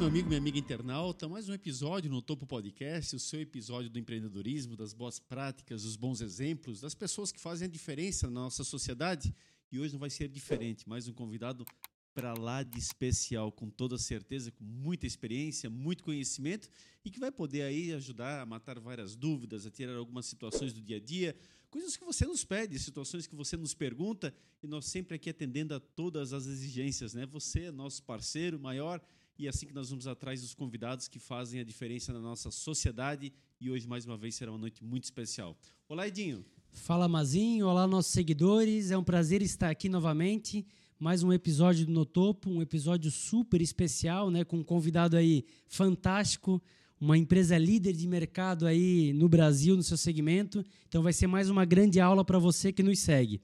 meu amigo, minha amiga internauta. Mais um episódio no Topo Podcast, o seu episódio do empreendedorismo, das boas práticas, dos bons exemplos, das pessoas que fazem a diferença na nossa sociedade. E hoje não vai ser diferente. Mais um convidado para lá de especial, com toda certeza, com muita experiência, muito conhecimento e que vai poder aí ajudar a matar várias dúvidas, a tirar algumas situações do dia a dia, coisas que você nos pede, situações que você nos pergunta e nós sempre aqui atendendo a todas as exigências, né? Você é nosso parceiro maior e é assim que nós vamos atrás dos convidados que fazem a diferença na nossa sociedade e hoje mais uma vez será uma noite muito especial. Olá, Edinho. Fala, Mazinho. Olá, nossos seguidores. É um prazer estar aqui novamente mais um episódio do No Topo, um episódio super especial, né, com um convidado aí fantástico, uma empresa líder de mercado aí no Brasil, no seu segmento. Então vai ser mais uma grande aula para você que nos segue.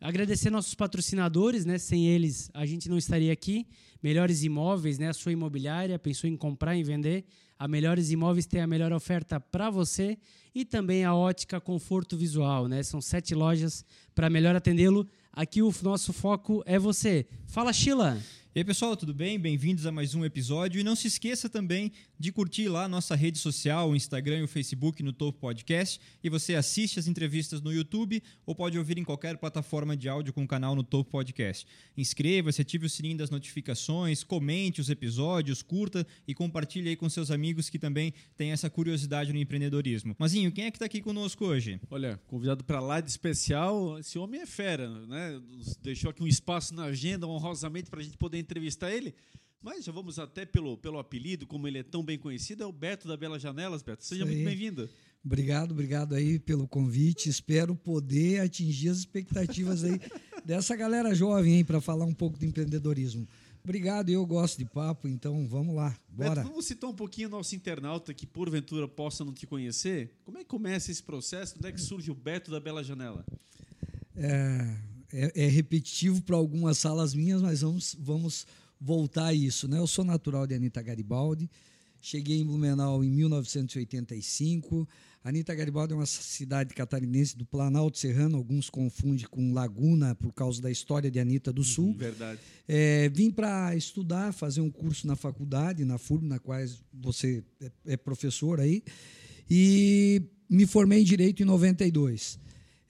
Agradecer nossos patrocinadores, né? Sem eles a gente não estaria aqui. Melhores Imóveis, né? A sua imobiliária pensou em comprar e vender. A Melhores Imóveis tem a melhor oferta para você e também a Ótica Conforto Visual, né? São sete lojas para melhor atendê-lo. Aqui o nosso foco é você. Fala, Sheila! E aí, pessoal, tudo bem? Bem-vindos a mais um episódio. E não se esqueça também de curtir lá a nossa rede social, o Instagram e o Facebook no Topo Podcast. E você assiste as entrevistas no YouTube ou pode ouvir em qualquer plataforma de áudio com o canal no Topo Podcast. Inscreva-se, ative o sininho das notificações, comente os episódios, curta e compartilhe aí com seus amigos que também têm essa curiosidade no empreendedorismo. Mazinho, quem é que está aqui conosco hoje? Olha, convidado para lá de especial, esse homem é fera, né? Deixou aqui um espaço na agenda honrosamente para a gente poder entrevistar ele. Mas já vamos até pelo, pelo apelido, como ele é tão bem conhecido, é o Beto da Bela Janelas. Beto, seja muito bem-vindo. Obrigado, obrigado aí pelo convite. Espero poder atingir as expectativas aí dessa galera jovem aí para falar um pouco de empreendedorismo. Obrigado, eu gosto de papo, então vamos lá, bora. Beto, vamos citar um pouquinho o nosso internauta que porventura possa não te conhecer. Como é que começa esse processo? Onde é que surge o Beto da Bela Janela? É, é, é repetitivo para algumas salas minhas, mas vamos, vamos voltar a isso. Né? Eu sou natural de Anitta Garibaldi, cheguei em Blumenau em 1985. Anitta Garibaldi é uma cidade catarinense do Planalto Serrano, alguns confundem com Laguna por causa da história de Anitta do Sul. Uhum, verdade. É, vim para estudar, fazer um curso na faculdade, na FURB, na qual você é, é professor aí, e me formei em Direito em 92.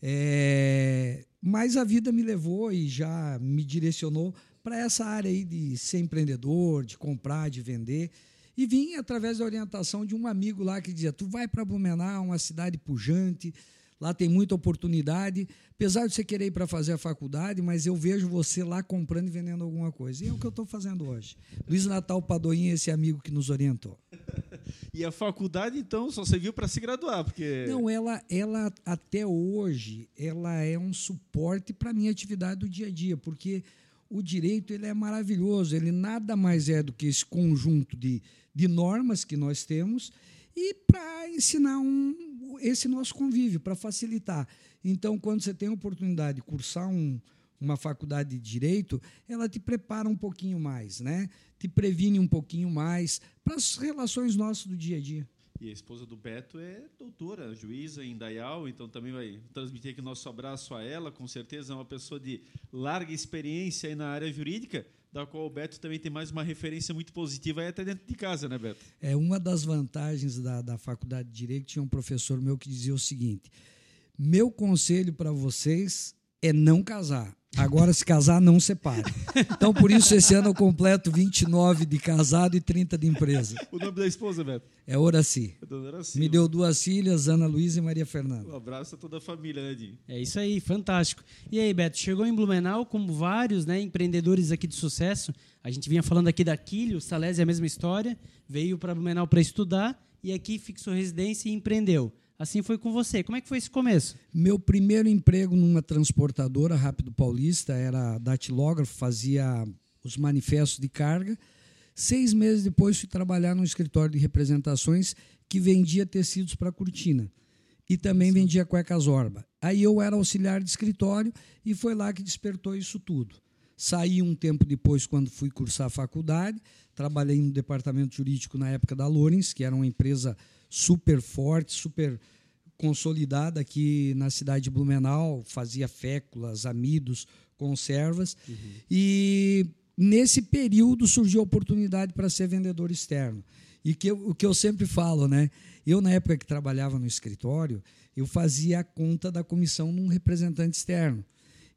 É, mas a vida me levou e já me direcionou para essa área aí de ser empreendedor, de comprar, de vender. E vim através da orientação de um amigo lá que dizia: tu vai para Blumenau, uma cidade pujante, lá tem muita oportunidade. Apesar de você querer ir para fazer a faculdade, mas eu vejo você lá comprando e vendendo alguma coisa. E é o que eu estou fazendo hoje. Luiz Natal Padoim, esse amigo que nos orientou. e a faculdade, então, só serviu para se graduar, porque... Não, ela, ela até hoje, ela é um suporte para a minha atividade do dia a dia, porque o direito ele é maravilhoso, ele nada mais é do que esse conjunto de, de normas que nós temos e para ensinar um, esse nosso convívio, para facilitar. Então, quando você tem a oportunidade de cursar um, uma faculdade de direito, ela te prepara um pouquinho mais, né? te previne um pouquinho mais para as relações nossas do dia a dia. E a esposa do Beto é doutora, juíza em Dayal, então também vai transmitir aqui o nosso abraço a ela. Com certeza é uma pessoa de larga experiência na área jurídica, da qual o Beto também tem mais uma referência muito positiva aí até dentro de casa, né, Beto? É uma das vantagens da, da faculdade de Direito. Tinha um professor meu que dizia o seguinte: meu conselho para vocês é não casar. Agora, se casar, não separe. Então, por isso, esse ano eu completo 29 de casado e 30 de empresa. O nome da esposa, Beto? É Horaci. É Me deu duas filhas, Ana Luísa e Maria Fernanda. Um abraço a toda a família, né, Dinho? É isso aí, fantástico. E aí, Beto, chegou em Blumenau, como vários né, empreendedores aqui de sucesso. A gente vinha falando aqui da Quilho, o Salésio é a mesma história. Veio para Blumenau para estudar e aqui fixou residência e empreendeu. Assim foi com você. Como é que foi esse começo? Meu primeiro emprego numa transportadora Rápido Paulista era datilógrafo, fazia os manifestos de carga. Seis meses depois fui trabalhar num escritório de representações que vendia tecidos para cortina e também vendia cuecas orba. Aí eu era auxiliar de escritório e foi lá que despertou isso tudo. Saí um tempo depois, quando fui cursar a faculdade, trabalhei no departamento jurídico na época da Lorenz, que era uma empresa super forte, super consolidada aqui na cidade de Blumenau, fazia féculas, amidos, conservas. Uhum. E nesse período surgiu a oportunidade para ser vendedor externo. E que eu, o que eu sempre falo, né? Eu, na época que trabalhava no escritório, eu fazia a conta da comissão num representante externo.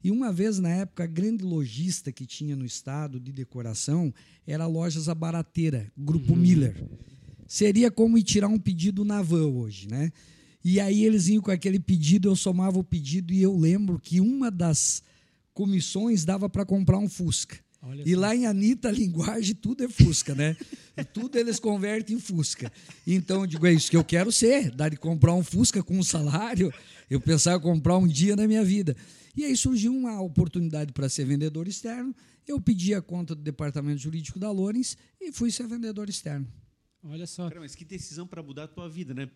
E uma vez, na época, a grande lojista que tinha no estado de decoração era a Lojas Abarateira, Grupo uhum. Miller. Seria como ir tirar um pedido na van hoje, né? E aí eles iam com aquele pedido, eu somava o pedido e eu lembro que uma das comissões dava para comprar um Fusca. Olha e lá em Anitta, a linguagem, tudo é Fusca, né? tudo eles convertem em Fusca. Então, eu digo, é isso que eu quero ser, dar de comprar um Fusca com um salário. Eu pensava comprar um dia na minha vida. E aí surgiu uma oportunidade para ser vendedor externo. Eu pedi a conta do departamento jurídico da Lorenz e fui ser vendedor externo. Olha só. Cara, mas que decisão para mudar a tua vida, né?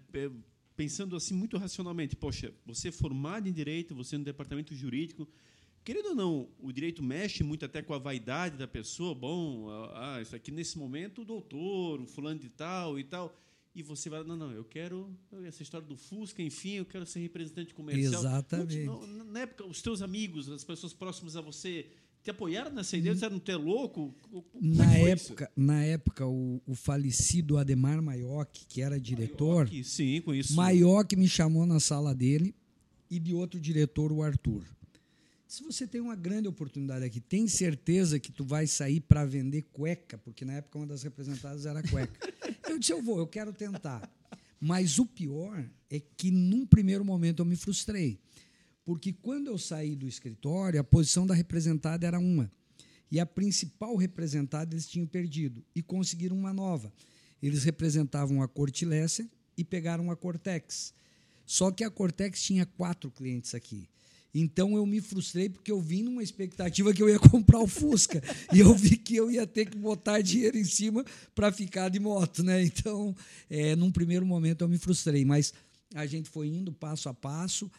Pensando assim muito racionalmente, poxa, você é formado em direito, você é no departamento jurídico, querendo ou não, o direito mexe muito até com a vaidade da pessoa. Bom, ah, isso aqui nesse momento o doutor, o fulano de tal e tal e você vai, não, não, eu quero essa história do Fusca, enfim, eu quero ser representante comercial. Exatamente. na época, os teus amigos, as pessoas próximas a você, te apoiaram nessa ideia? Você não ter louco? Como na época, na época o, o, falecido Ademar Maioc, que era diretor, Maioc, sim, isso. Maioc me chamou na sala dele e de outro diretor, o Arthur. Se você tem uma grande oportunidade aqui, tem certeza que tu vai sair para vender cueca, porque na época uma das representadas era cueca. Eu disse, eu vou, eu quero tentar. Mas o pior é que num primeiro momento eu me frustrei. Porque quando eu saí do escritório, a posição da representada era uma. E a principal representada eles tinham perdido e conseguiram uma nova. Eles representavam a Cortilesser e pegaram a Cortex. Só que a Cortex tinha quatro clientes aqui. Então eu me frustrei porque eu vim numa expectativa que eu ia comprar o Fusca e eu vi que eu ia ter que botar dinheiro em cima para ficar de moto, né? Então, é, num primeiro momento eu me frustrei, mas a gente foi indo passo a passo.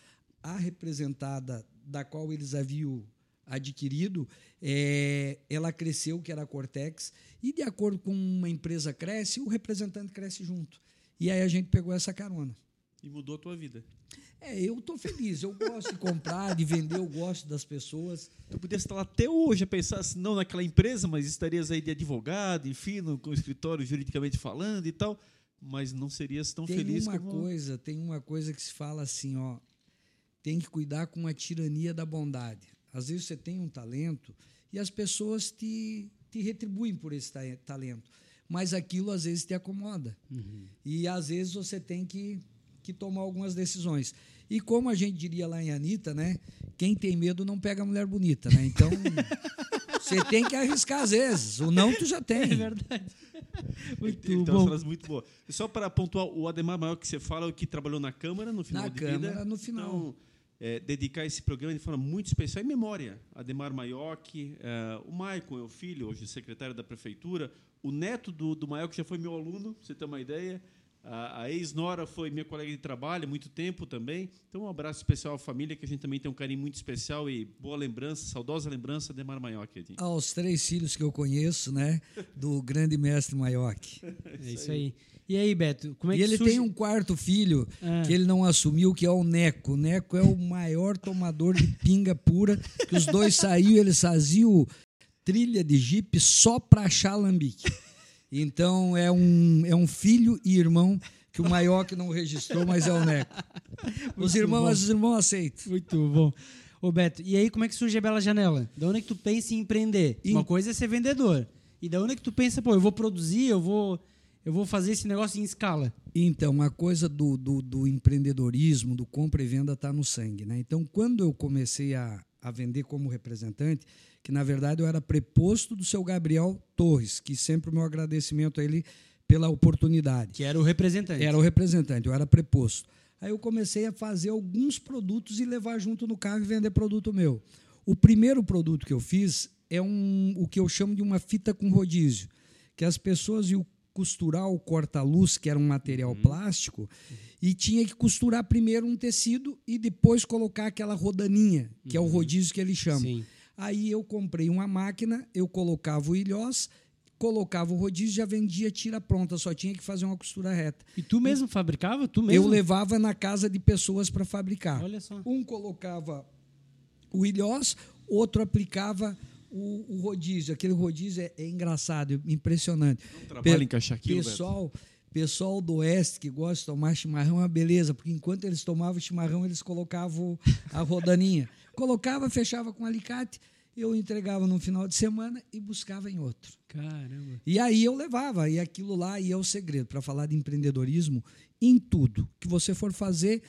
A representada da qual eles haviam adquirido, é, ela cresceu, que era a Cortex, e de acordo com uma empresa cresce, o representante cresce junto. E aí a gente pegou essa carona. E mudou a tua vida. É, eu estou feliz. Eu gosto de comprar, de vender, eu gosto das pessoas. Tu podia estar lá até hoje a pensar, assim, não naquela empresa, mas estarias aí de advogado, enfim, no, com o escritório juridicamente falando e tal, mas não serias tão tem feliz uma como... coisa Tem uma coisa que se fala assim, ó, tem que cuidar com a tirania da bondade. Às vezes você tem um talento e as pessoas te, te retribuem por esse talento, mas aquilo às vezes te acomoda. Uhum. E às vezes você tem que, que tomar algumas decisões. E como a gente diria lá em Anitta, né? Quem tem medo não pega mulher bonita, né? Então, você tem que arriscar às vezes. O não tu já tem. É verdade. Muito então, bom. muito boa. Só para pontuar, o Ademar Maior que você fala, que trabalhou na Câmara no final na de Câmara, vida. no final. Então, é, dedicar esse programa de forma muito especial em memória. Ademar Maioc, é, o Maicon é o filho, hoje secretário da Prefeitura, o neto do, do Maioc já foi meu aluno, para você ter uma ideia. A, a ex-nora foi minha colega de trabalho há muito tempo também. Então, um abraço especial à família, que a gente também tem um carinho muito especial e boa lembrança, saudosa lembrança de Mar Maioc. Aos três filhos que eu conheço, né? Do grande mestre Maioc. É isso aí. E aí, Beto, como é e que ele surge... tem um quarto filho ah. que ele não assumiu, que é o Neco. O Neco é o maior tomador de pinga pura, que os dois saíram, eles faziam trilha de jipe só para achar alambique. Então é um, é um filho e irmão que o maior que não registrou, mas é o Neco. Os irmãos, os irmãos aceitam. Muito bom. Ô Beto, e aí como é que surge a Bela Janela? Da onde é que tu pensa em empreender? Uma coisa é ser vendedor. E da onde é que tu pensa, pô, eu vou produzir, eu vou, eu vou fazer esse negócio em escala? Então, a coisa do, do, do empreendedorismo, do compra e venda está no sangue. Né? Então, quando eu comecei a, a vender como representante, que na verdade eu era preposto do seu Gabriel Torres, que sempre o meu agradecimento a ele pela oportunidade. Que era o representante. Era o representante, eu era preposto. Aí eu comecei a fazer alguns produtos e levar junto no carro e vender produto meu. O primeiro produto que eu fiz é um, o que eu chamo de uma fita com rodízio, que as pessoas iam costurar o corta-luz, que era um material uhum. plástico, e tinha que costurar primeiro um tecido e depois colocar aquela rodaninha, que uhum. é o uhum. rodízio que eles chamam. Sim. Aí eu comprei uma máquina, eu colocava o ilhós, colocava o rodízio já vendia tira pronta, só tinha que fazer uma costura reta. E tu mesmo e fabricava? Tu mesmo? Eu levava na casa de pessoas para fabricar. Olha só. Um colocava o ilhós, outro aplicava o, o rodízio, aquele rodízio é, é engraçado, impressionante. Não trabalha Pe- em encaixar aquilo, Beto? Pessoal, pessoal do oeste que gosta de tomar chimarrão é uma beleza, porque enquanto eles tomavam chimarrão, eles colocavam a rodaninha. Colocava, fechava com alicate, eu entregava no final de semana e buscava em outro. Caramba. E aí eu levava, e aquilo lá e é o segredo para falar de empreendedorismo em tudo que você for fazer,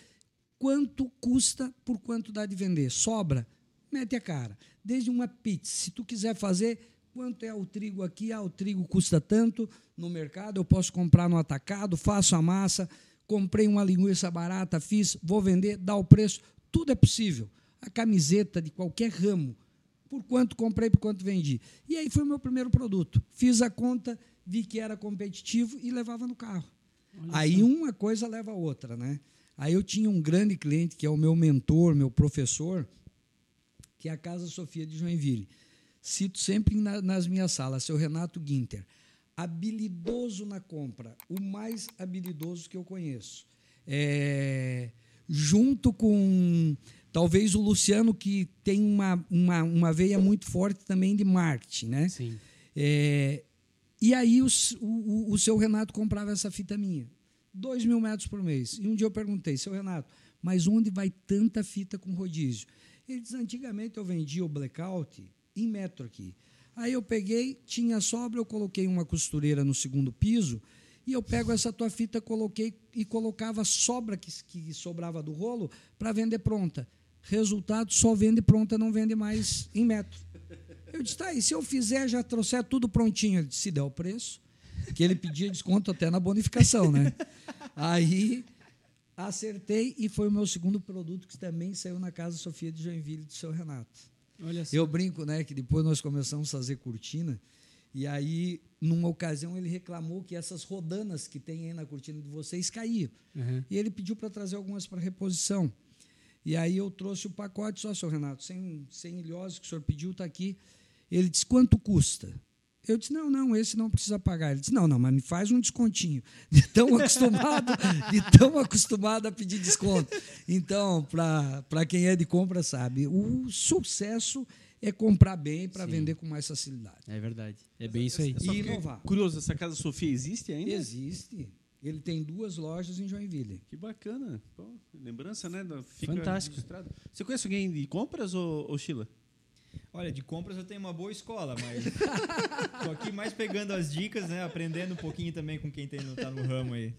quanto custa por quanto dá de vender. Sobra, mete a cara. Desde uma pizza, se tu quiser fazer, quanto é o trigo aqui? Ah, o trigo custa tanto no mercado, eu posso comprar no atacado, faço a massa, comprei uma linguiça barata, fiz, vou vender, dá o preço, tudo é possível. A camiseta de qualquer ramo, por quanto comprei, por quanto vendi. E aí foi o meu primeiro produto. Fiz a conta, vi que era competitivo e levava no carro. aí uma coisa leva a outra, né? Aí eu tinha um grande cliente que é o meu mentor, meu professor, que é a Casa Sofia de Joinville. Cito sempre na- nas minhas salas, seu Renato Guinter. Habilidoso na compra, o mais habilidoso que eu conheço. É, junto com talvez o Luciano, que tem uma, uma, uma veia muito forte também de marketing, né? Sim. É, e aí o, o, o- seu Renato comprava essa fita minha. Dois mil metros por mês. E um dia eu perguntei, seu Renato, mas onde vai tanta fita com rodízio? Ele disse, antigamente eu vendia o blackout em metro aqui. Aí eu peguei, tinha sobra, eu coloquei uma costureira no segundo piso e eu pego essa tua fita, coloquei e colocava a sobra que, que sobrava do rolo para vender pronta. Resultado, só vende pronta, não vende mais em metro. Eu disse, tá, e se eu fizer, já trouxer tudo prontinho? Ele disse, se der o preço, que ele pedia desconto até na bonificação, né? Aí acertei e foi o meu segundo produto que também saiu na Casa Sofia de Joinville do seu Renato. Olha só. Eu brinco, né, que depois nós começamos a fazer cortina e aí, numa ocasião, ele reclamou que essas rodanas que tem aí na cortina de vocês caíam. Uhum. E ele pediu para trazer algumas para reposição. E aí eu trouxe o pacote, só, senhor Renato, sem, sem ilhose que o senhor pediu, está aqui. Ele disse, quanto custa? Eu disse, não, não, esse não precisa pagar. Ele disse, não, não, mas me faz um descontinho. De tão acostumado, de tão acostumado a pedir desconto. Então, para quem é de compra, sabe, o sucesso é comprar bem para vender com mais facilidade. É verdade. É bem isso aí. Só E inovar. Curioso, essa Casa Sofia existe ainda? Existe. Ele tem duas lojas em Joinville. Que bacana. Pô, lembrança, né? Fica Fantástico. registrado. Você conhece alguém de compras, ou, ou Sheila? Olha, de compras eu tenho uma boa escola, mas tô aqui mais pegando as dicas, né? Aprendendo um pouquinho também com quem tem, tá no ramo aí.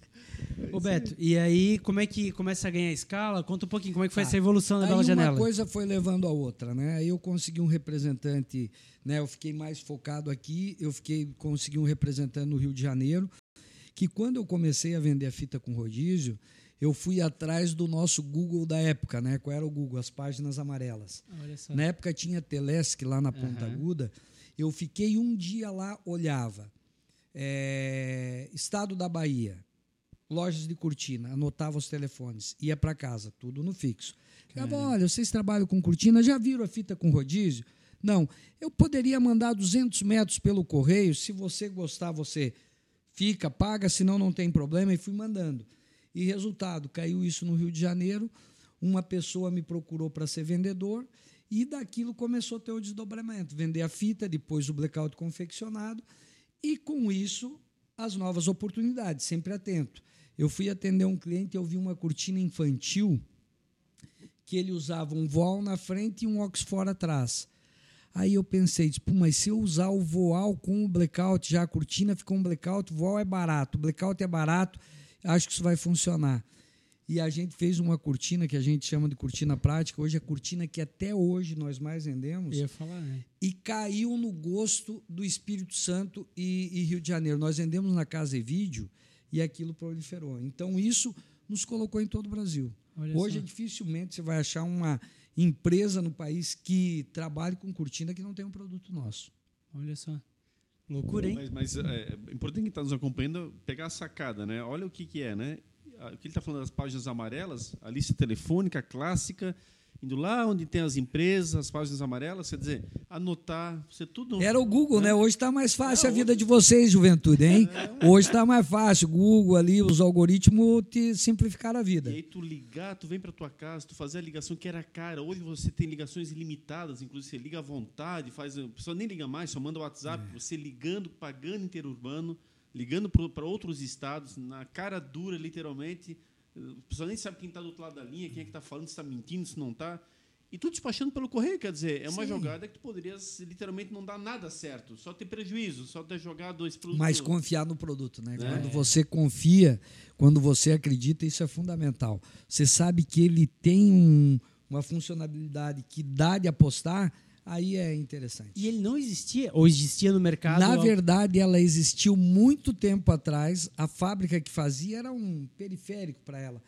Ô Beto, e aí como é que começa a ganhar escala? Conta um pouquinho como é que foi Tá. essa evolução da Aí Bela uma Janela. coisa foi levando a outra, né? Aí eu consegui um representante, né? Eu fiquei mais focado aqui, eu fiquei consegui um representante no Rio de Janeiro, que quando eu comecei a vender a fita com rodízio, eu fui atrás do nosso Google da época, né? Qual era o Google? As páginas amarelas. Olha só. Na época tinha Telesc lá na Ponta Aham. Aguda. Eu fiquei um dia lá, olhava. É, Estado da Bahia, lojas de cortina, anotava os telefones, ia para casa, tudo no fixo. Ficava, olha, vocês trabalham com cortina, já viram a fita com rodízio? Não, eu poderia mandar 200 metros pelo correio, se você gostar, você fica, paga, senão não tem problema, e fui mandando. E resultado, caiu isso no Rio de Janeiro, uma pessoa me procurou para ser vendedor, e daquilo começou a ter o desdobramento, vender a fita, depois o blackout confeccionado, e com isso as novas oportunidades, sempre atento. Eu fui atender um cliente e eu vi uma cortina infantil que ele usava um voal na frente e um Oxford atrás. Aí eu pensei, tipo, mas se eu usar o voal com o blackout, já a cortina ficou um blackout, o voal é barato, o blackout é barato, acho que isso vai funcionar. E a gente fez uma cortina que a gente chama de cortina prática, hoje é a cortina que até hoje nós mais vendemos, ia falar, né? e caiu no gosto do Espírito Santo e, e Rio de Janeiro. Nós vendemos na Casa e Vídeo e aquilo proliferou. Então, isso nos colocou em todo o Brasil. Olha Hoje, só. é dificilmente você vai achar uma empresa no país que trabalhe com cortina que não tem um produto nosso. Olha só. Loucura, hein? Mas, mas é, é importante quem está nos acompanhando pegar a sacada, né? Olha o que, que é, né? O que ele está falando das páginas amarelas, a lista telefônica clássica, indo lá onde tem as empresas, as páginas amarelas, quer dizer, anotar, você tudo. Era o Google, né? Hoje está mais fácil a vida de vocês, juventude, hein? Hoje está mais fácil. Google ali, os algoritmos te simplificaram a vida. E aí tu ligar, tu vem para tua casa, tu fazer a ligação que era cara. Hoje você tem ligações ilimitadas, inclusive você liga à vontade, faz, a pessoa nem liga mais, só manda o WhatsApp, É. você ligando, pagando interurbano, ligando para outros estados, na cara dura, literalmente. A pessoa nem sabe quem está do outro lado da linha, quem é que está falando, se está mentindo, se não está. E tu despachando pelo correio, quer dizer, é uma Sim. jogada que tu poderias literalmente não dar nada certo, só ter prejuízo, só ter jogado dois produtos. Mas confiar no produto, né? É. Quando você confia, quando você acredita, isso é fundamental. Você sabe que ele tem um- uma funcionalidade que dá de apostar, aí é interessante. E ele não existia, ou existia no mercado? Na verdade, ela existiu muito tempo atrás. A fábrica que fazia era um periférico para ela.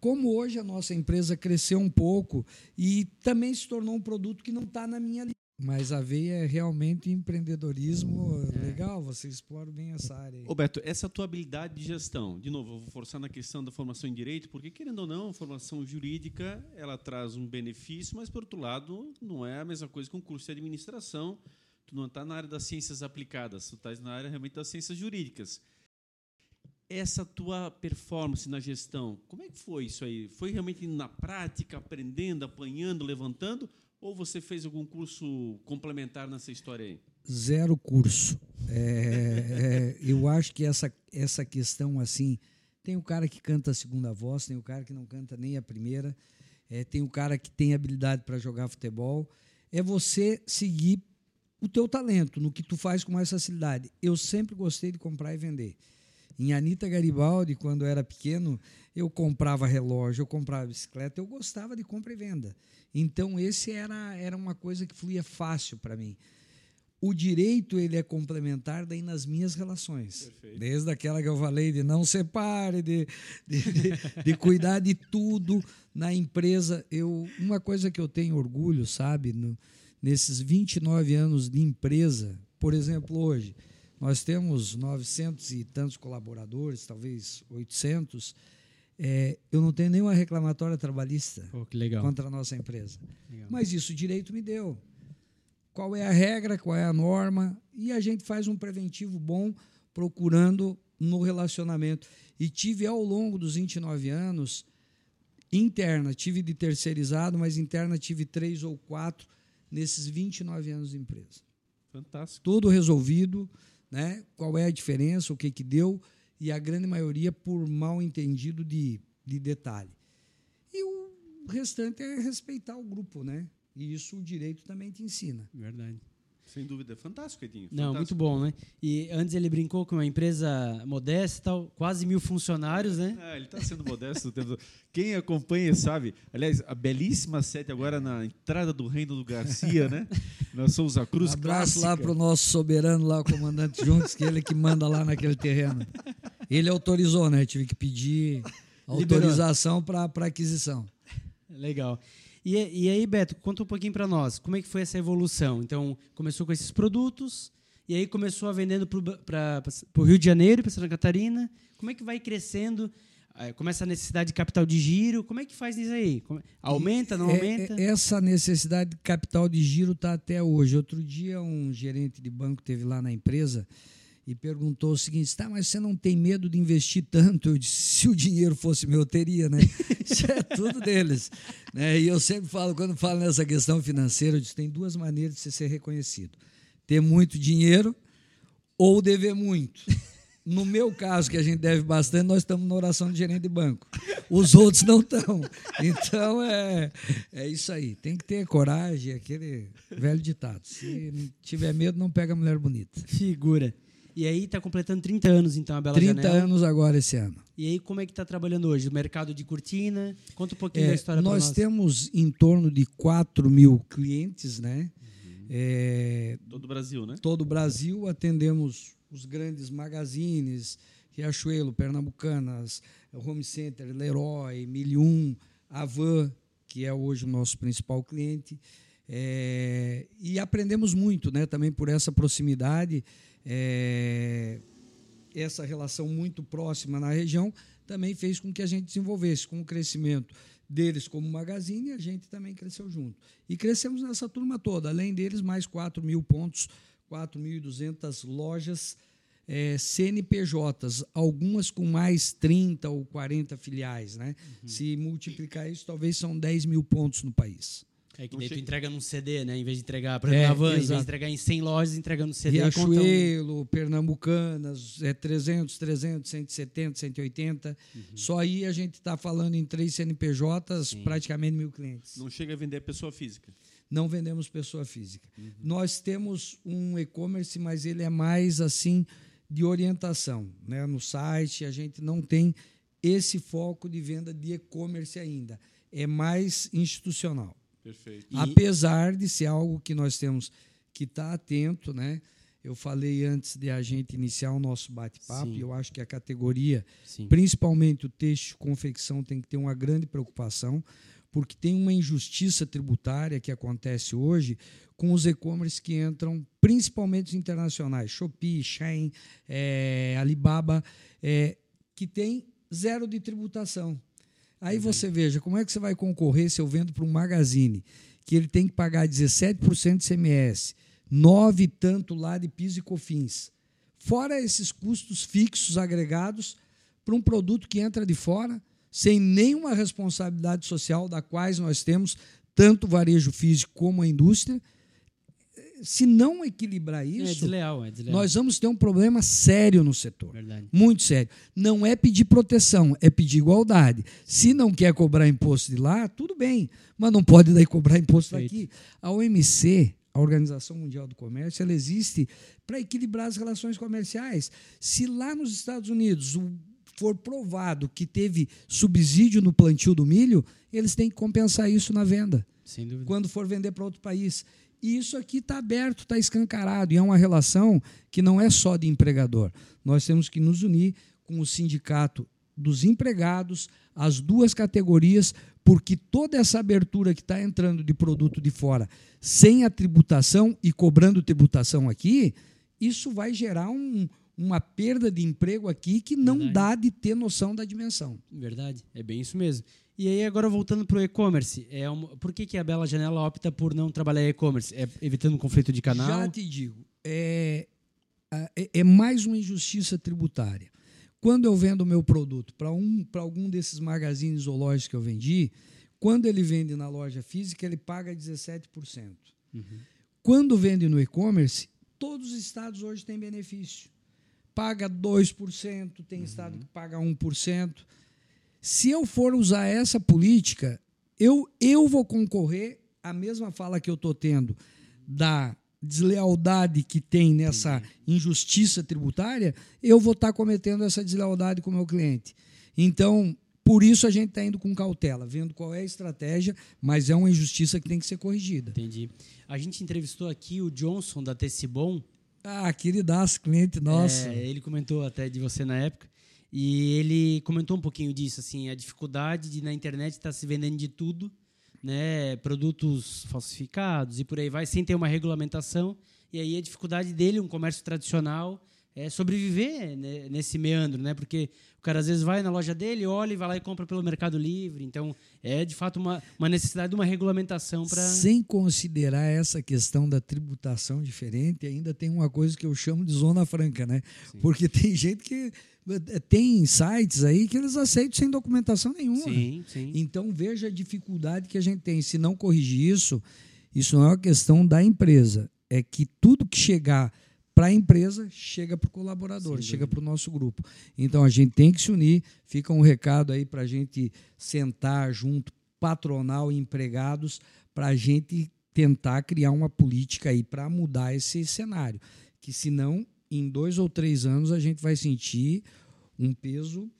Como hoje a nossa empresa cresceu um pouco e também se tornou um produto que não está na minha linha. Mas a veia é realmente empreendedorismo legal, você explora bem essa área. aí. Ô Beto, essa tua habilidade de gestão, de novo, eu vou forçar na questão da formação em direito, porque querendo ou não, a formação jurídica, ela traz um benefício, mas por outro lado, não é a mesma coisa que um curso de administração. Tu não está na área das ciências aplicadas, tu estás na área realmente das ciências jurídicas. Essa tua performance na gestão, como é que foi isso aí? Foi realmente na prática, aprendendo, apanhando, levantando, ou você fez algum curso complementar nessa história aí? Zero curso. É, é, eu acho que essa, essa questão assim. Tem o cara que canta a segunda voz, tem o cara que não canta nem a primeira, é, tem o cara que tem habilidade para jogar futebol. É você seguir o teu talento, no que tu faz com mais facilidade. Eu sempre gostei de comprar e vender. Em Anitta Garibaldi, quando eu era pequeno, eu comprava relógio, eu comprava bicicleta, eu gostava de compra e venda. Então, esse era, era uma coisa que fluía fácil para mim. O direito ele é complementar daí nas minhas relações. Perfeito. Desde aquela que eu falei de não separe, de, de, de, de cuidar de tudo na empresa. Eu, uma coisa que eu tenho orgulho, sabe, no, nesses 29 anos de empresa, por exemplo, hoje, nós temos 900 e tantos colaboradores, talvez 800. É, eu não tenho nenhuma reclamatória trabalhista contra a nossa empresa. Legal. Mas isso o direito me deu. Qual é a regra, qual é a norma, e a gente faz um preventivo bom procurando no relacionamento. E tive ao longo dos 29 anos, interna, tive de terceirizado, mas interna tive três ou quatro nesses 29 anos de empresa. Fantástico. Tudo resolvido, né? qual é a diferença, o que, que deu, e a grande maioria por mal entendido de, de detalhe. E o restante é respeitar o grupo, né? E isso o direito também te ensina. Verdade. Sem dúvida. Fantástico, Edinho. Não, muito Fantástico. bom, né? E antes ele brincou com uma empresa modesta e tal, quase mil funcionários, né? Ah, ele está sendo modesto. o tempo todo. Quem acompanha sabe. Aliás, a belíssima sete agora na entrada do Reino do Garcia, né? Na Souza Cruz. Um abraço lá clássica. para o nosso soberano lá, o comandante Juntos, que ele é que manda lá naquele terreno. Ele autorizou, né? Tive que pedir autorização para aquisição. Legal. E, e aí, Beto, conta um pouquinho para nós. Como é que foi essa evolução? Então, começou com esses produtos, e aí começou a vendendo para o Rio de Janeiro, para Santa Catarina. Como é que vai crescendo? Eh, Começa a necessidade de capital de giro. Como é que faz isso aí? Aumenta, não É, aumenta? é, essa necessidade de capital de giro está até hoje. Outro dia, um gerente de banco teve lá na empresa e perguntou o seguinte: tá, mas você não tem medo de investir tanto? Eu disse: se o dinheiro fosse meu, eu teria, né? Isso é tudo deles. Né? E eu sempre falo, quando falo nessa questão financeira, eu disse: tem duas maneiras de você ser reconhecido: ter muito dinheiro ou dever muito. No meu caso, que a gente deve bastante, nós estamos na oração de gerente de banco. Os outros não estão. Então é, é isso aí. Tem que ter coragem, aquele velho ditado. Se tiver medo, não pega mulher bonita. Figura. E aí está completando 30 anos, então, a Bela 30 Janela. anos agora esse ano. E aí, como é que está trabalhando hoje? O mercado de cortina? Conta um pouquinho É, da história para nós nós. temos em torno de 4 mil clientes, né? É, Todo o Brasil, né? todo o Brasil, atendemos os grandes magazines, Riachuelo, Pernambucanas, Home Center, Leroy, Milium, Avan, que é hoje o nosso principal cliente. É, e aprendemos muito né, também por essa proximidade, é, essa relação muito próxima na região também fez com que a gente desenvolvesse com o crescimento deles como Magazine, a gente também cresceu junto. E crescemos nessa turma toda, além deles, mais 4 mil pontos, 4.200 lojas é, CNPJs, algumas com mais 30 ou 40 filiais. Né? Uhum. Se multiplicar isso, talvez são 10 mil pontos no país. É que daí tu entrega num CD, né? Em vez de entregar para é, van, em vez de entregar em 100 lojas, entrega no CD. Riachuelo, um... Pernambucanas, é 300, 300, 170, 180. Uhum. Só aí a gente está falando em três CNPJs, Sim. praticamente mil clientes. Não chega a vender pessoa física. Não vendemos pessoa física. Uhum. Nós temos um e-commerce, mas ele é mais assim de orientação. Né? No site a gente não tem esse foco de venda de e-commerce ainda. É mais institucional. Perfeito. E... Apesar de ser algo que nós temos que estar tá atento, né? Eu falei antes de a gente iniciar o nosso bate-papo, e eu acho que a categoria, Sim. principalmente o texto confecção, tem que ter uma grande preocupação, porque tem uma injustiça tributária que acontece hoje com os e-commerce que entram, principalmente os internacionais, Shopee, Shein, é, Alibaba, é, que tem zero de tributação. Aí uhum. você veja, como é que você vai concorrer se eu vendo para um magazine que ele tem que pagar 17% de CMS, 9 tanto lá de piso e cofins, fora esses custos fixos agregados para um produto que entra de fora, sem nenhuma responsabilidade social da quais nós temos tanto o varejo físico como a indústria, se não equilibrar é isso, é desleal, é desleal. nós vamos ter um problema sério no setor. Verdade. Muito sério. Não é pedir proteção, é pedir igualdade. Se não quer cobrar imposto de lá, tudo bem, mas não pode daí cobrar imposto daqui. A OMC, a Organização Mundial do Comércio, ela existe para equilibrar as relações comerciais. Se lá nos Estados Unidos for provado que teve subsídio no plantio do milho, eles têm que compensar isso na venda. Sem dúvida. Quando for vender para outro país. E isso aqui está aberto, está escancarado, e é uma relação que não é só de empregador. Nós temos que nos unir com o sindicato dos empregados, as duas categorias, porque toda essa abertura que está entrando de produto de fora, sem a tributação e cobrando tributação aqui, isso vai gerar um, uma perda de emprego aqui que não Verdade. dá de ter noção da dimensão. Verdade, é bem isso mesmo. E aí, agora voltando para o e-commerce, é uma, por que, que a Bela Janela opta por não trabalhar e-commerce? É evitando um conflito de canal? Já te digo, é, é, é mais uma injustiça tributária. Quando eu vendo o meu produto para um, algum desses magazines ou lojas que eu vendi, quando ele vende na loja física, ele paga 17%. Uhum. Quando vende no e-commerce, todos os estados hoje têm benefício. Paga 2%, tem uhum. estado que paga 1%. Se eu for usar essa política, eu, eu vou concorrer à mesma fala que eu estou tendo da deslealdade que tem nessa injustiça tributária, eu vou estar tá cometendo essa deslealdade com o meu cliente. Então, por isso a gente está indo com cautela, vendo qual é a estratégia, mas é uma injustiça que tem que ser corrigida. Entendi. A gente entrevistou aqui o Johnson da Tecibon. Ah, queridaço, cliente nosso. É, ele comentou até de você na época. E ele comentou um pouquinho disso, assim, a dificuldade de na internet estar tá se vendendo de tudo, né, produtos falsificados e por aí vai, sem ter uma regulamentação. E aí a dificuldade dele, um comércio tradicional, é sobreviver né, nesse meandro, né? Porque o cara às vezes vai na loja dele, olha e vai lá e compra pelo Mercado Livre. Então, é de fato uma, uma necessidade de uma regulamentação para. Sem considerar essa questão da tributação diferente, ainda tem uma coisa que eu chamo de zona franca, né? Sim. Porque tem gente que é, tem sites aí que eles aceitam sem documentação nenhuma. Sim, sim. Então veja a dificuldade que a gente tem. Se não corrigir isso, isso não é uma questão da empresa. É que tudo que chegar para a empresa chega para o colaborador, Sim, chega para o nosso grupo. Então a gente tem que se unir. Fica um recado aí para a gente sentar junto, patronal e empregados, para a gente tentar criar uma política aí para mudar esse cenário. Que senão em dois ou três anos a gente vai sentir um peso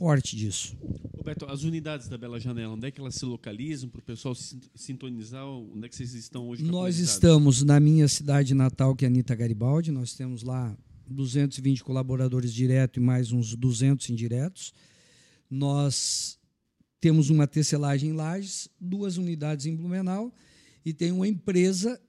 forte disso. Roberto, as unidades da Bela Janela, onde é que elas se localizam para o pessoal sintonizar? Onde é que vocês estão hoje? Nós estamos na minha cidade natal, que é Anitta Garibaldi. Nós temos lá 220 colaboradores diretos e mais uns 200 indiretos. Nós temos uma tecelagem em Lages, duas unidades em Blumenau e tem uma empresa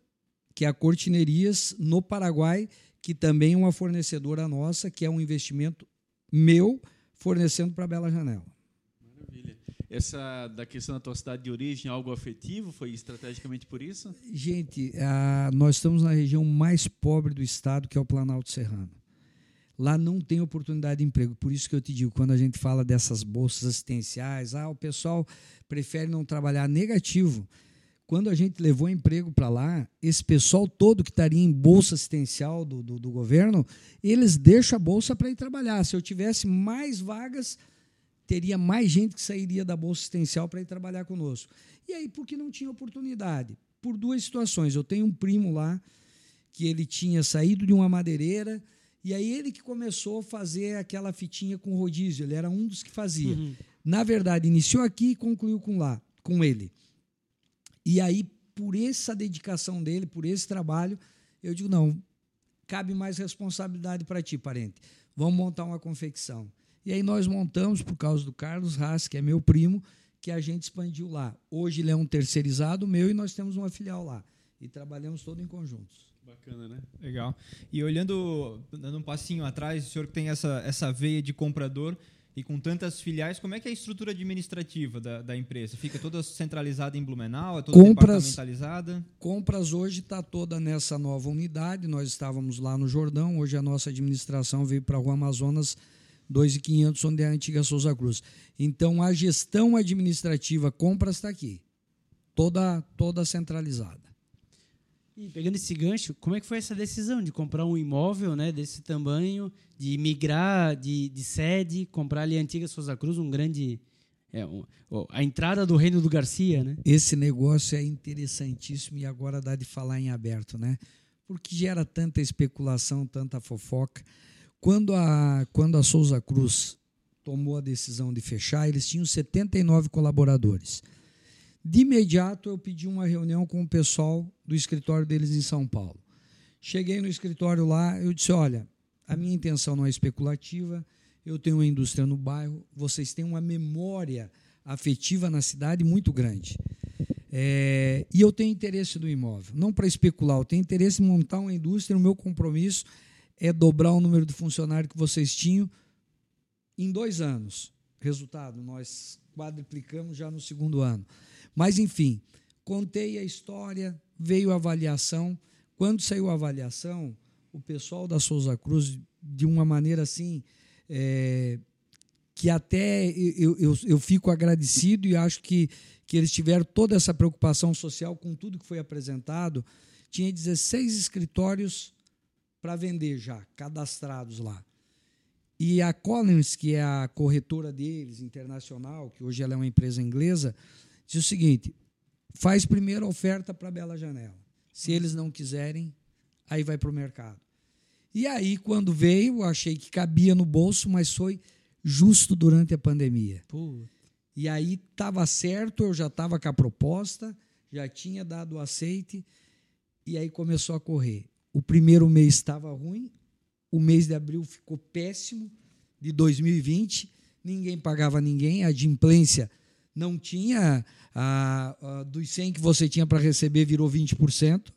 que é a Cortinerias no Paraguai, que também é uma fornecedora nossa, que é um investimento meu, fornecendo para a Bela Janela. Maravilha. essa da questão da tua cidade de origem algo afetivo? Foi estrategicamente por isso? Gente, nós estamos na região mais pobre do estado, que é o Planalto Serrano. Lá não tem oportunidade de emprego. Por isso que eu te digo, quando a gente fala dessas bolsas assistenciais, ah, o pessoal prefere não trabalhar negativo. Quando a gente levou emprego para lá, esse pessoal todo que estaria em bolsa assistencial do, do, do governo, eles deixam a bolsa para ir trabalhar. Se eu tivesse mais vagas, teria mais gente que sairia da bolsa assistencial para ir trabalhar conosco. E aí, por que não tinha oportunidade? Por duas situações. Eu tenho um primo lá que ele tinha saído de uma madeireira e aí ele que começou a fazer aquela fitinha com rodízio. Ele era um dos que fazia. Uhum. Na verdade, iniciou aqui e concluiu com lá, com ele. E aí, por essa dedicação dele, por esse trabalho, eu digo não, cabe mais responsabilidade para ti, parente. Vamos montar uma confecção. E aí nós montamos, por causa do Carlos Haas, que é meu primo, que a gente expandiu lá. Hoje ele é um terceirizado meu e nós temos uma filial lá. E trabalhamos todo em conjuntos. Bacana, né? Legal. E olhando, dando um passinho atrás, o senhor que tem essa, essa veia de comprador e com tantas filiais, como é que é a estrutura administrativa da, da empresa? Fica toda centralizada em Blumenau? É toda compras, departamentalizada? Compras hoje está toda nessa nova unidade. Nós estávamos lá no Jordão. Hoje a nossa administração veio para a Rua Amazonas 2.500, onde é a antiga Souza Cruz. Então, a gestão administrativa compras está aqui, toda, toda centralizada. E pegando esse gancho, como é que foi essa decisão de comprar um imóvel né, desse tamanho, de migrar de, de sede, comprar ali a antiga Souza Cruz, um grande... É, um, a entrada do reino do Garcia, né? Esse negócio é interessantíssimo e agora dá de falar em aberto, né? Porque gera tanta especulação, tanta fofoca. Quando a, quando a Souza Cruz tomou a decisão de fechar, eles tinham 79 colaboradores. De imediato, eu pedi uma reunião com o pessoal do escritório deles em São Paulo. Cheguei no escritório lá, eu disse: olha, a minha intenção não é especulativa, eu tenho uma indústria no bairro, vocês têm uma memória afetiva na cidade muito grande. É, e eu tenho interesse no imóvel, não para especular, eu tenho interesse em montar uma indústria. O meu compromisso é dobrar o número de funcionários que vocês tinham em dois anos. Resultado, nós quadriplicamos já no segundo ano. Mas, enfim, contei a história, veio a avaliação. Quando saiu a avaliação, o pessoal da Souza Cruz, de uma maneira assim, é, que até eu, eu, eu fico agradecido e acho que, que eles tiveram toda essa preocupação social com tudo que foi apresentado. Tinha 16 escritórios para vender já, cadastrados lá. E a Collins, que é a corretora deles, internacional, que hoje ela é uma empresa inglesa, diz o seguinte: faz primeiro a oferta para a Bela Janela. Se eles não quiserem, aí vai para o mercado. E aí, quando veio, achei que cabia no bolso, mas foi justo durante a pandemia. Pô. E aí estava certo, eu já estava com a proposta, já tinha dado o aceite, e aí começou a correr. O primeiro mês estava ruim, o mês de abril ficou péssimo, de 2020, ninguém pagava ninguém, a adimplência não tinha, a, a, dos 100 que você tinha para receber virou 20%,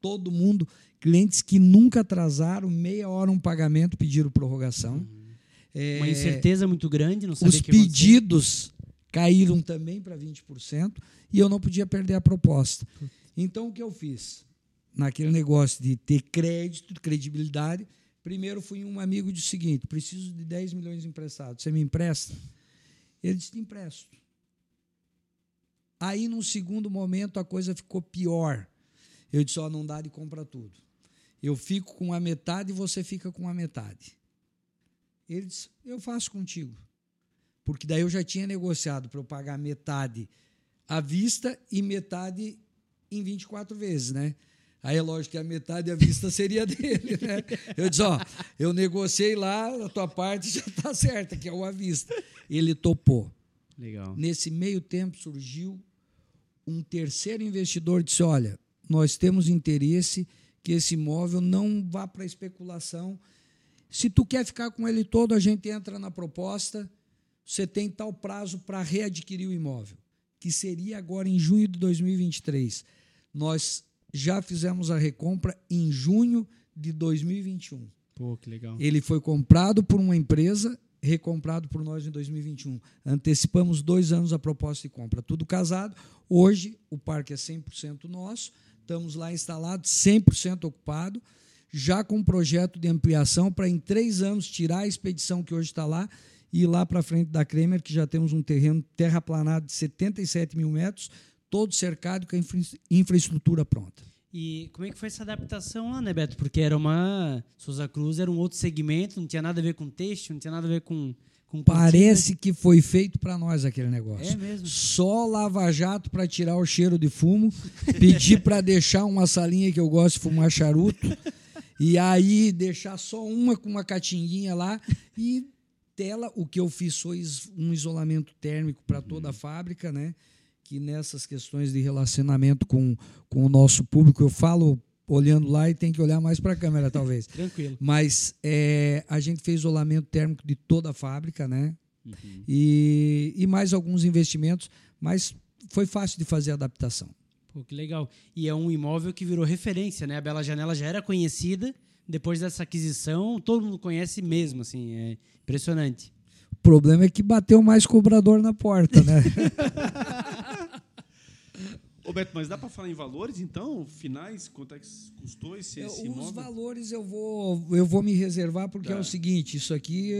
todo mundo, clientes que nunca atrasaram, meia hora um pagamento pediram prorrogação. Uhum. É, Uma incerteza muito grande, não Os pedidos caíram também para 20% e eu não podia perder a proposta. Então o que eu fiz? naquele negócio de ter crédito, credibilidade, primeiro fui um amigo de seguinte: preciso de 10 milhões emprestados, você me empresta? Ele disse: empresto. Aí, num segundo momento, a coisa ficou pior. Eu disse: ó, oh, não dá de comprar tudo. Eu fico com a metade e você fica com a metade. Ele disse: eu faço contigo. Porque daí eu já tinha negociado para eu pagar metade à vista e metade em 24 vezes, né? Aí é lógico que a metade da vista seria dele, né? Eu disse, ó, eu negociei lá, a tua parte já está certa, que é o à vista. Ele topou. Legal. Nesse meio tempo surgiu um terceiro investidor disse, olha, nós temos interesse que esse imóvel não vá para especulação. Se tu quer ficar com ele todo, a gente entra na proposta. Você tem tal prazo para readquirir o imóvel, que seria agora em junho de 2023. Nós já fizemos a recompra em junho de 2021. Pô, que legal. Ele foi comprado por uma empresa, recomprado por nós em 2021. Antecipamos dois anos a proposta de compra, tudo casado. Hoje o parque é 100% nosso, estamos lá instalados, 100% ocupado, já com um projeto de ampliação para em três anos tirar a expedição que hoje está lá e ir lá para frente da Kremer, que já temos um terreno terraplanado de 77 mil metros, todo cercado com a infra infraestrutura pronta. E como é que foi essa adaptação lá, né, Beto? Porque era uma. Souza Cruz era um outro segmento, não tinha nada a ver com texto, não tinha nada a ver com. Parece que foi feito para nós aquele negócio. É mesmo. Só lava-jato para tirar o cheiro de fumo, pedir para deixar uma salinha que eu gosto de fumar charuto, e aí deixar só uma com uma catinguinha lá e tela. O que eu fiz foi um isolamento térmico para toda a fábrica, né? que nessas questões de relacionamento com, com o nosso público, eu falo olhando lá e tem que olhar mais para a câmera, talvez. Tranquilo. Mas é, a gente fez isolamento térmico de toda a fábrica, né? Uhum. E, e mais alguns investimentos, mas foi fácil de fazer a adaptação. Pô, que legal. E é um imóvel que virou referência, né? A Bela Janela já era conhecida, depois dessa aquisição, todo mundo conhece mesmo, assim, é impressionante. O problema é que bateu mais cobrador na porta, né? Ô Beto, mas dá para falar em valores, então? Finais? Quanto é que custou esse, esse Os imóvel? valores eu vou, eu vou me reservar, porque tá. é o seguinte, isso aqui,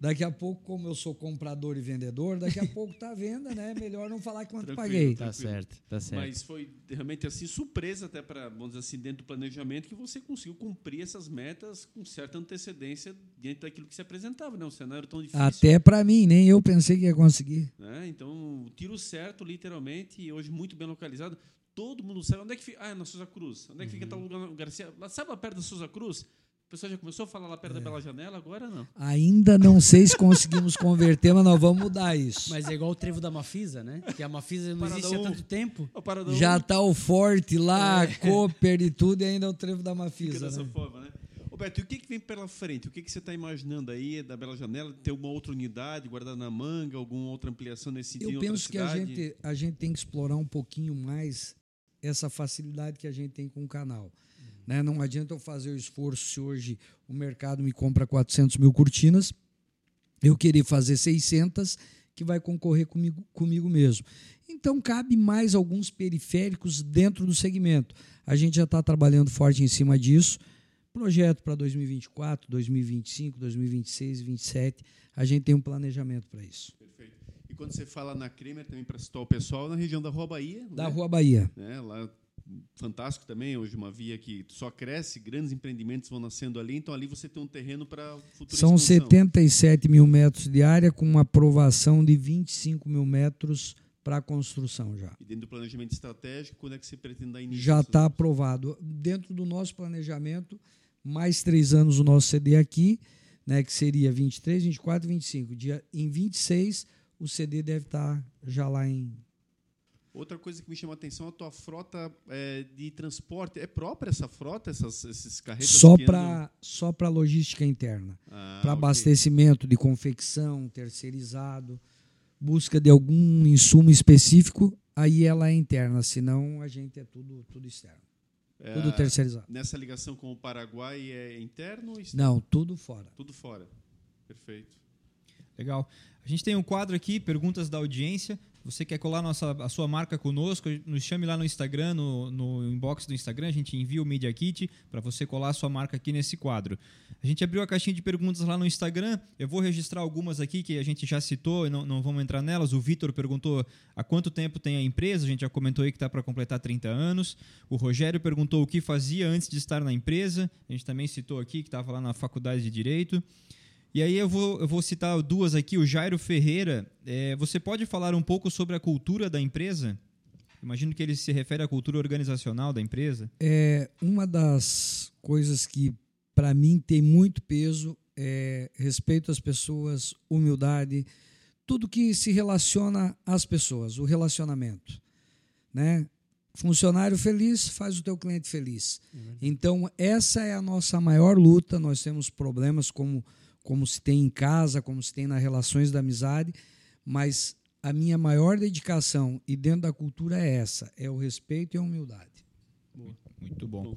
daqui a pouco, como eu sou comprador e vendedor, daqui a pouco tá à venda, né? Melhor não falar quanto tranquilo, paguei. Tá certo, tá certo. Mas foi realmente assim, surpresa até para, vamos dizer assim, dentro do planejamento, que você conseguiu cumprir essas metas com certa antecedência diante daquilo que se apresentava, né? Um cenário tão difícil. Até para mim, nem eu pensei que ia conseguir. É, então, tiro certo, literalmente, e hoje muito bem localizado localizado, todo mundo sabe. Onde é que fica? Ah, é na Souza Cruz. Onde é que uhum. fica tal lugar? Garcia? Sabe lá perto da Souza Cruz? O pessoal já começou a falar lá perto é. da Bela Janela, agora não. Ainda não sei se conseguimos converter, mas nós vamos mudar isso. Mas é igual o trevo da Mafisa, né? Que a Mafisa não existe há tanto tempo. Já está o Forte lá, é. Cooper e tudo, e ainda é o trevo da Mafisa. Fica dessa né? forma, né? Roberto, e o que, que vem pela frente? O que, que você está imaginando aí da Bela Janela? Ter uma outra unidade guardada na manga, alguma outra ampliação nesse sentido? Eu penso que a gente, a gente tem que explorar um pouquinho mais essa facilidade que a gente tem com o canal. Uhum. Né? Não adianta eu fazer o esforço se hoje o mercado me compra 400 mil cortinas, eu querer fazer 600 que vai concorrer comigo, comigo mesmo. Então, cabe mais alguns periféricos dentro do segmento. A gente já está trabalhando forte em cima disso projeto para 2024, 2025, 2026, 2027. A gente tem um planejamento para isso. Perfeito. E quando você fala na Cremer, também para citar o pessoal, na região da Rua Bahia. Da né? Rua Bahia. É, lá fantástico também, hoje uma via que só cresce, grandes empreendimentos vão nascendo ali, então ali você tem um terreno para futuro São expansão. 77 mil metros de área com uma aprovação de 25 mil metros para a construção já. E dentro do planejamento estratégico, quando é que você pretende dar início? Já está aprovado. Dentro do nosso planejamento, mais três anos o nosso CD aqui, né, que seria 23, 24 e 25. Dia, em 26, o CD deve estar tá já lá em. Outra coisa que me chama a atenção é a tua frota é, de transporte. É própria essa frota, essas, esses carretas? Só para só para logística interna. Ah, para okay. abastecimento de confecção, terceirizado, busca de algum insumo específico, aí ela é interna, senão a gente é tudo, tudo externo. É, tudo terceirizado. Nessa ligação com o Paraguai é interno ou externo? Não, tudo fora. Tudo fora. Perfeito. Legal. A gente tem um quadro aqui, perguntas da audiência. Você quer colar nossa, a sua marca conosco? Nos chame lá no Instagram, no, no inbox do Instagram. A gente envia o Media Kit para você colar a sua marca aqui nesse quadro. A gente abriu a caixinha de perguntas lá no Instagram. Eu vou registrar algumas aqui que a gente já citou e não, não vamos entrar nelas. O Vitor perguntou há quanto tempo tem a empresa. A gente já comentou aí que está para completar 30 anos. O Rogério perguntou o que fazia antes de estar na empresa. A gente também citou aqui que estava lá na faculdade de Direito. E aí eu vou, eu vou citar duas aqui. O Jairo Ferreira, é, você pode falar um pouco sobre a cultura da empresa? Imagino que ele se refere à cultura organizacional da empresa. É uma das coisas que para mim tem muito peso é respeito às pessoas, humildade, tudo que se relaciona às pessoas, o relacionamento, né? Funcionário feliz faz o teu cliente feliz. Uhum. Então essa é a nossa maior luta. Nós temos problemas como como se tem em casa, como se tem nas relações da amizade, mas a minha maior dedicação e dentro da cultura é essa, é o respeito e a humildade. Muito bom.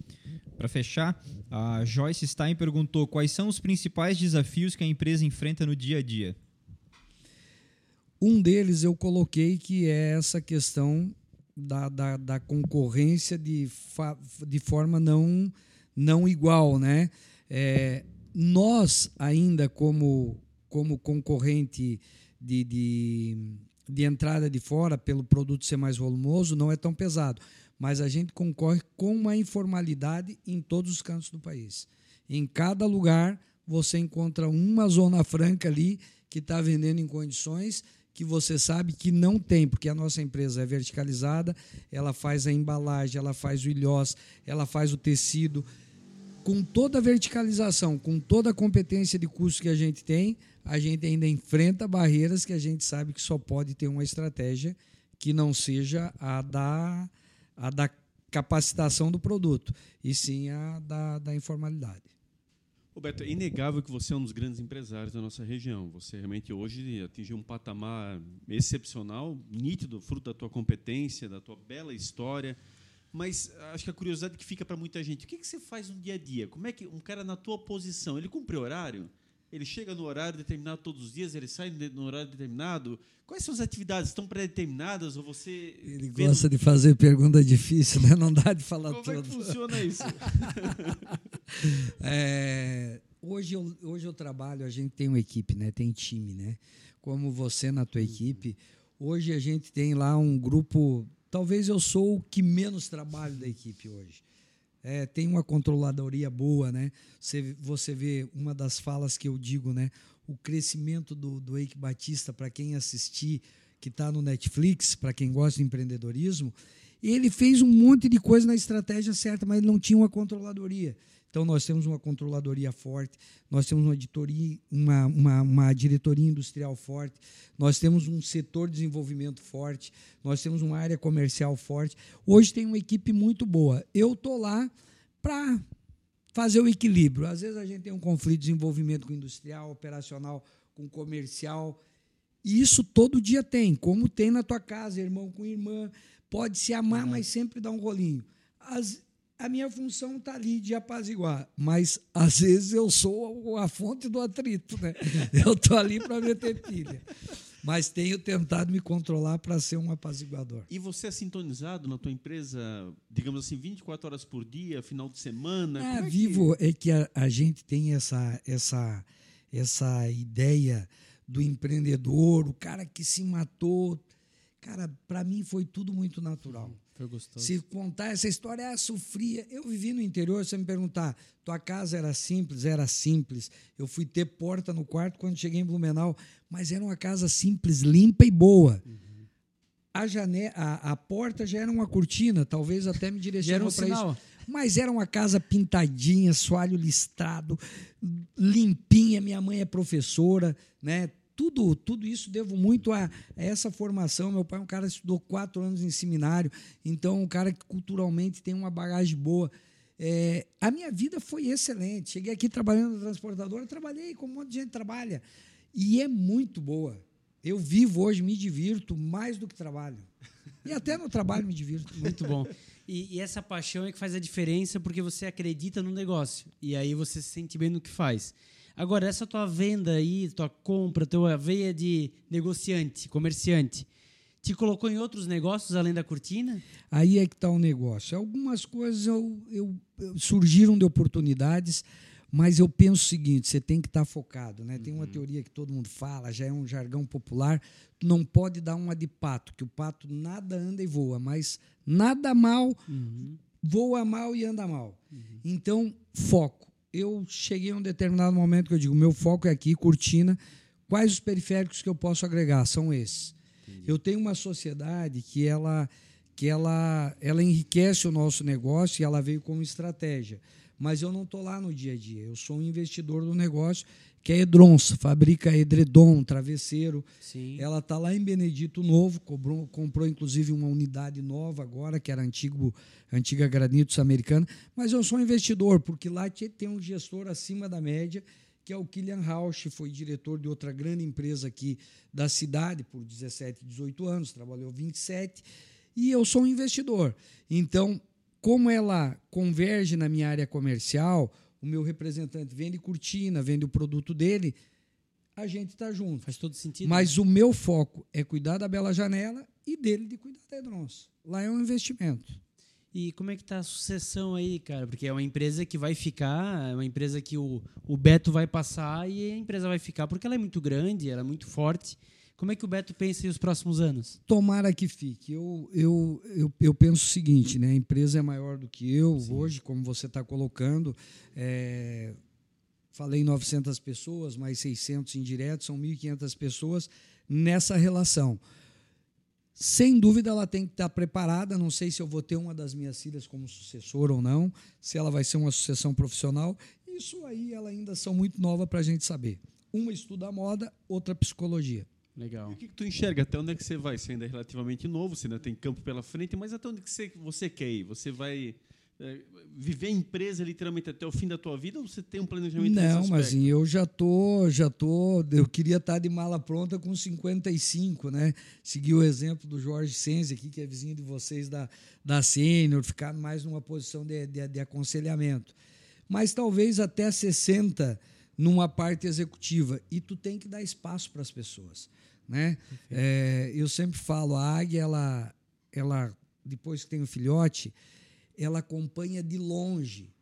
Para fechar, a Joyce Stein perguntou quais são os principais desafios que a empresa enfrenta no dia a dia. Um deles eu coloquei que é essa questão da, da, da concorrência de, fa, de forma não, não igual. Né? É, nós, ainda como, como concorrente de, de, de entrada de fora, pelo produto ser mais volumoso, não é tão pesado. Mas a gente concorre com uma informalidade em todos os cantos do país. Em cada lugar você encontra uma zona franca ali que está vendendo em condições que você sabe que não tem, porque a nossa empresa é verticalizada, ela faz a embalagem, ela faz o ilhós, ela faz o tecido. Com toda a verticalização, com toda a competência de custo que a gente tem, a gente ainda enfrenta barreiras que a gente sabe que só pode ter uma estratégia que não seja a da, a da capacitação do produto, e sim a da, da informalidade. Roberto, é inegável que você é um dos grandes empresários da nossa região. Você realmente hoje atingiu um patamar excepcional, nítido, fruto da tua competência, da tua bela história. Mas acho que a curiosidade que fica para muita gente, o que, que você faz no dia a dia? Como é que um cara na tua posição, ele cumpre horário? Ele chega no horário determinado todos os dias, ele sai no horário determinado. Quais são as atividades? Estão pré-determinadas ou você. Ele gosta de fazer pergunta difícil, né? Não dá de falar Como tudo. Como é que funciona isso? é, hoje, eu, hoje eu trabalho, a gente tem uma equipe, né? Tem time, né? Como você na tua equipe. Hoje a gente tem lá um grupo. Talvez eu sou o que menos trabalho da equipe hoje. É, tem uma controladoria boa, né? Você, você vê uma das falas que eu digo, né? O crescimento do, do Eike Batista, para quem assistir, que está no Netflix, para quem gosta de empreendedorismo, ele fez um monte de coisa na estratégia certa, mas não tinha uma controladoria. Então, nós temos uma controladoria forte, nós temos uma, editoria, uma, uma, uma, diretoria industrial forte, nós temos um setor de desenvolvimento forte, nós temos uma área comercial forte. Hoje tem uma equipe muito boa. Eu estou lá para fazer o equilíbrio. Às vezes a gente tem um conflito de desenvolvimento com industrial, operacional, com comercial. E isso todo dia tem, como tem na tua casa, irmão com irmã. Pode se amar, mas sempre dá um rolinho. As, a minha função está ali de apaziguar, mas às vezes eu sou a fonte do atrito, né? Eu estou ali para meter pilha. Mas tenho tentado me controlar para ser um apaziguador. E você é sintonizado na tua empresa, digamos assim, 24 horas por dia, final de semana? É, é vivo que... é que a, a, gente tem essa, essa, essa ideia do empreendedor, o cara que se matou. Cara, para mim foi tudo muito natural. Se contar essa história, ah, sofria. Eu vivi no interior, você me perguntar, tua casa era simples? Era simples. Eu fui ter porta no quarto quando cheguei em Blumenau, mas era uma casa simples, limpa e boa. Uhum. A, janela, a, a, porta já era uma cortina, talvez até me direcionou um para isso. Mas era uma casa pintadinha, soalho listrado, limpinha. Minha mãe é professora, né? Tudo, tudo isso devo muito a, essa formação. Meu pai é um cara que estudou quatro anos em seminário, então um cara que culturalmente tem uma bagagem boa. É, a minha vida foi excelente. Cheguei aqui trabalhando na transportadora, trabalhei como um monte de gente trabalha. E é muito boa. Eu vivo hoje, me divirto mais do que trabalho. E até no trabalho me divirto. Muito bom. E, e, essa paixão é que faz a diferença porque você acredita no negócio. E aí você se sente bem no que faz. Agora, essa tua venda aí, tua compra, tua veia de negociante, comerciante, te colocou em outros negócios além da cortina? Aí é que está o negócio. Algumas coisas eu, eu, eu, surgiram de oportunidades, mas eu penso o seguinte: você tem que estar tá focado. Né? Tem uma uhum. teoria que todo mundo fala, já é um jargão popular. Tu não pode dar uma de pato, que o pato nada anda e voa, mas nada mal, uhum. voa mal e anda mal. Uhum. Então, foco eu cheguei a um determinado momento que eu digo, meu foco é aqui, cortina. Quais os periféricos que eu posso agregar? São esses. Entendi. Eu tenho uma sociedade que ela que ela, ela enriquece o nosso negócio e ela veio como estratégia. Mas eu não estou lá no dia a dia. Eu sou um investidor do negócio que é Edrons, fabrica edredom, travesseiro. Sim. Ela está lá em Benedito Novo, cobrou, comprou inclusive uma unidade nova agora, que era antigo, antiga Granitos americana. Mas eu sou investidor, porque lá tem um gestor acima da média, que é o Kilian Rausch, foi diretor de outra grande empresa aqui da cidade por 17, 18 anos, trabalhou 27, e eu sou um investidor. Então, como ela converge na minha área comercial, o meu representante vende cortina, vende o produto dele, a gente está junto. Faz todo sentido. Mas o meu foco é cuidar da Bela Janela e dele de cuidar da Edrons. Lá é um investimento. E como é que tá a sucessão aí, cara? Porque é uma empresa que vai ficar, é uma empresa que o, o Beto vai passar e a empresa vai ficar, porque ela é muito grande, ela é muito forte. Como é que o Beto pensa em os próximos anos? Tomara que fique. Eu, eu, eu, eu penso o seguinte, né? A empresa é maior do que eu Sim. hoje, como você está colocando. É, falei 900 pessoas, mais 600 indiretos, são 1.500 pessoas nessa relação. Sem dúvida, ela tem que estar preparada. Não sei se eu vou ter uma das minhas filhas como sucessora ou não, se ela vai ser uma sucessão profissional. Isso aí, ela ainda são muito nova para a gente saber. Uma estuda moda, outra psicologia. E Legal. o que, que tu enxerga? Até onde é que você vai? Você ainda é relativamente novo, você ainda tem campo pela frente, mas até onde que você, você quer ir? Você vai é, viver a empresa literalmente até o fim da tua vida ou você tem um planejamento Não, mas assim, eu já tô, já tô, eu queria estar de mala pronta com 55, né? Seguir o exemplo do Jorge Senzi aqui, que é vizinho de vocês da, da Sênior, ficar mais numa posição de, de, de aconselhamento. Mas talvez até 60 numa parte executiva. E tu tem que dar espaço para as pessoas, né? É, eu sempre falo, a águia, ela, ela, depois que tem o filhote, ela acompanha de longe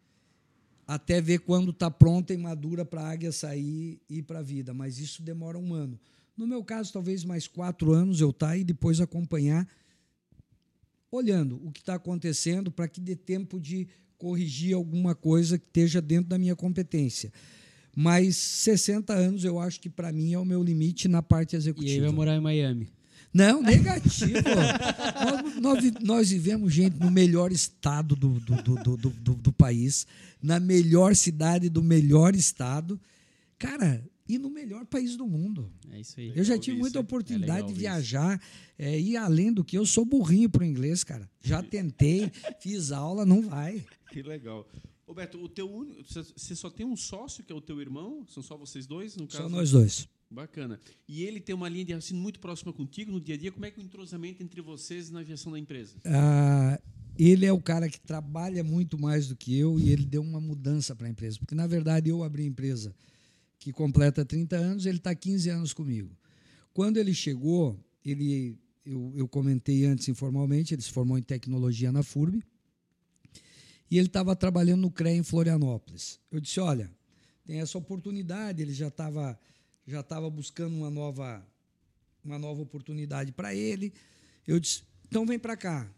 até ver quando está pronta e madura para a águia sair e ir para a vida. Mas isso demora um ano. No meu caso, talvez mais quatro anos eu tá e depois acompanhar, olhando o que está acontecendo para que dê tempo de corrigir alguma coisa que esteja dentro da minha competência. Mas 60 anos eu acho que para mim é o meu limite na parte E aí executiva. vai morar em Miami. Não, negativo. nós, nós, nós vivemos, gente, no melhor estado do, do, do, do, do, do país, na melhor cidade do melhor estado. Cara, e no melhor país do mundo. É isso aí. Eu já tive isso, muita é oportunidade legal de isso. viajar é, e além do que eu sou burrinho pro inglês, cara. Já tentei, fiz aula, não vai. Que legal. Roberto, o teu único, você- só tem um sócio que é o teu irmão? São só vocês dois, no Só caso? nós dois. Bacana. E ele tem uma linha de raciocínio muito próxima contigo no dia a dia. Como é que é o entrosamento entre vocês na gestão da empresa? Ah, ele é o cara que trabalha muito mais do que eu e ele deu uma mudança para a empresa. Porque, na verdade, eu abri a empresa que completa 30 anos, ele está 15 anos comigo. Quando ele chegou, ele, eu, eu comentei antes informalmente, ele se formou em tecnologia na FURB e ele estava trabalhando no CREA em Florianópolis. Eu disse, olha, tem essa oportunidade, ele já estava já estava buscando uma nova, uma nova oportunidade para ele. Eu disse, então vem para cá.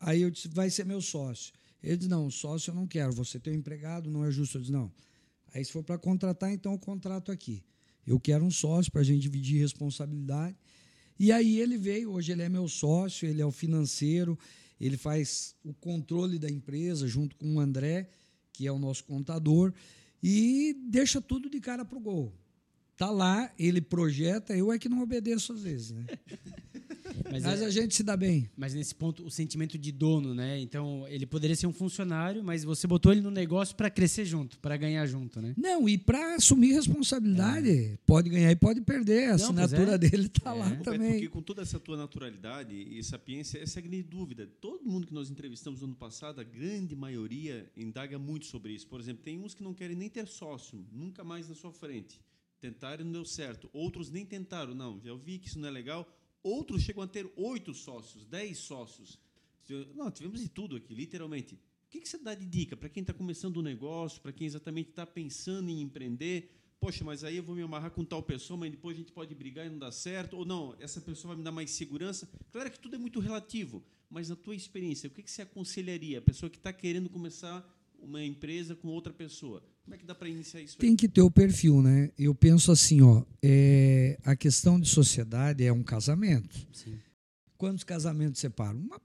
Aí eu disse, vai ser meu sócio. Ele disse, não, sócio eu não quero, você tem um empregado, não é justo. Eu disse, não. Aí se for para contratar, então eu contrato aqui. Eu quero um sócio para a gente dividir responsabilidade. E aí ele veio, hoje ele é meu sócio, ele é o financeiro, ele faz o controle da empresa junto com o André, que é o nosso contador, e deixa tudo de cara pro gol. Tá lá, ele projeta, eu é que não obedeço às vezes, né? Mas, Mas é- a gente se dá bem. mas nesse ponto, o sentimento de dono, né? Então, ele poderia ser um funcionário, mas você botou ele no negócio para crescer junto, para ganhar junto, né? Não, e para assumir responsabilidade, pode ganhar e pode perder. A Não, assinatura é. dele está É. lá Roberto, também. porque com toda essa tua naturalidade e sapiência, essa é a grande dúvida. Todo mundo que nós entrevistamos no ano passado, a grande maioria indaga muito sobre isso. Por exemplo, tem uns que não querem nem ter sócio, nunca mais na sua frente. Tentaram e não deu certo. Outros nem tentaram, não, já ouvi que isso não é legal. Outros chegam a ter oito sócios, dez sócios. Não, tivemos de tudo aqui, literalmente. O que que você dá de dica para quem está começando um negócio, para quem exatamente está pensando em empreender? Poxa, mas aí eu vou me amarrar com tal pessoa, mas depois a gente pode brigar e não dá certo. Ou não, essa pessoa vai me dar mais segurança. Claro que tudo é muito relativo, mas na tua experiência, o que que você aconselharia a pessoa que está querendo começar uma empresa com outra pessoa? Como é que dá para iniciar isso? aí? Tem que ter o perfil, né? Eu penso assim, ó, é, a questão de sociedade é um casamento. Sim. Quantos casamentos separam? Uma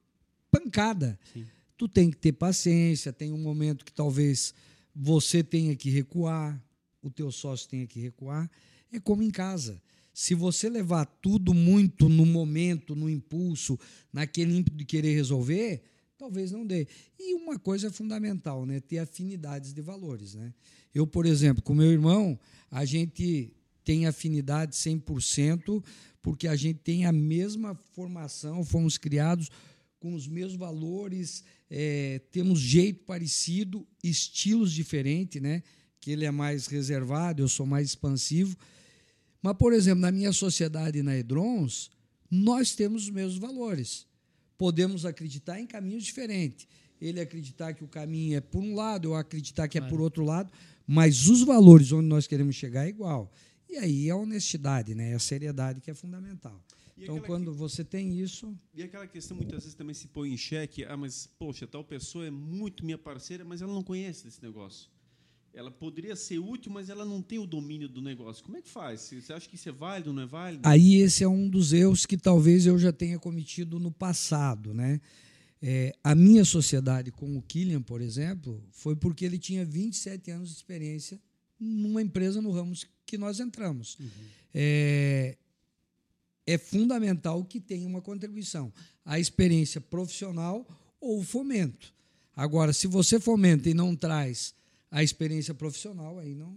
pancada. Sim. Tu tem que ter paciência, tem um momento que talvez você tenha que recuar, o teu sócio tenha que recuar. É como em casa. Se você levar tudo muito no momento, no impulso, naquele ímpeto de querer resolver, talvez não dê. E uma coisa é fundamental, né? Ter afinidades de valores, né? Eu, por exemplo, com meu irmão, a gente tem afinidade 100% porque a gente tem a mesma formação, fomos criados com os mesmos valores, é, temos jeito parecido, estilos diferentes, né? Que ele é mais reservado, eu sou mais expansivo. Mas, por exemplo, na minha sociedade na Edrons, nós temos os mesmos valores. Podemos acreditar em caminhos diferentes. Ele acreditar que o caminho é por um lado, eu acreditar que é por outro lado, mas os valores onde nós queremos chegar é igual. E aí a honestidade, né? a seriedade que é fundamental. E então, quando que- você tem isso, E aquela questão muitas vezes também se põe em xeque, ah, mas poxa, tal pessoa é muito minha parceira, mas ela não conhece desse negócio. Ela poderia ser útil, mas ela não tem o domínio do negócio. Como é que faz? Você acha que isso é válido, não é válido? Aí esse é um dos erros que talvez eu já tenha cometido no passado, né? É, a minha sociedade com o Killian, por exemplo, foi porque ele tinha 27 anos de experiência numa empresa no ramo que nós entramos. É, é fundamental que tenha uma contribuição. A experiência profissional ou o fomento. Agora, se você fomenta e não traz a experiência profissional, aí não,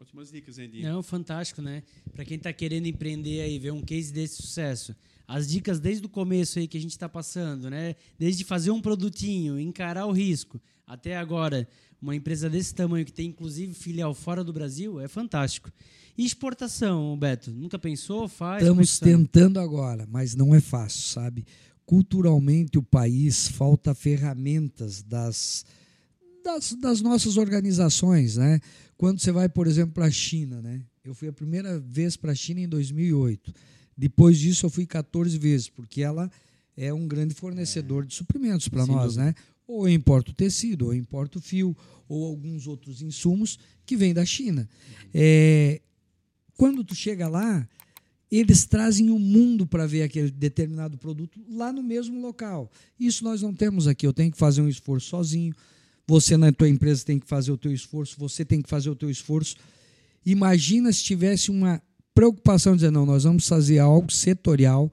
Ótimas dicas, Andy. Não, fantástico, né? Para quem está querendo empreender aí, ver um case desse sucesso. As dicas desde o começo aí que a gente está passando, né? Desde fazer um produtinho, encarar o risco, até agora, uma empresa desse tamanho que tem inclusive filial fora do Brasil, é fantástico. E exportação, Beto? Nunca pensou? Faz? É Estamos tá? tentando agora, mas não é fácil, sabe? Culturalmente, o país falta ferramentas das, das, das nossas organizações, né? Quando você vai, por exemplo, para a China, né? Eu fui a primeira vez para a China em 2008. Depois disso, eu fui 14 vezes, porque ela é um grande fornecedor de suprimentos para nós, dúvida. né? Ou eu importo tecido, ou eu importo fio, ou alguns outros insumos que vêm da China. É, quando tu chega lá, eles trazem o mundo para ver aquele determinado produto lá no mesmo local. Isso nós não temos aqui. Eu tenho que fazer um esforço sozinho. Você na tua empresa tem que fazer o teu esforço. Você tem que fazer o teu esforço. Imagina se tivesse uma preocupação de dizer não, nós vamos fazer algo setorial,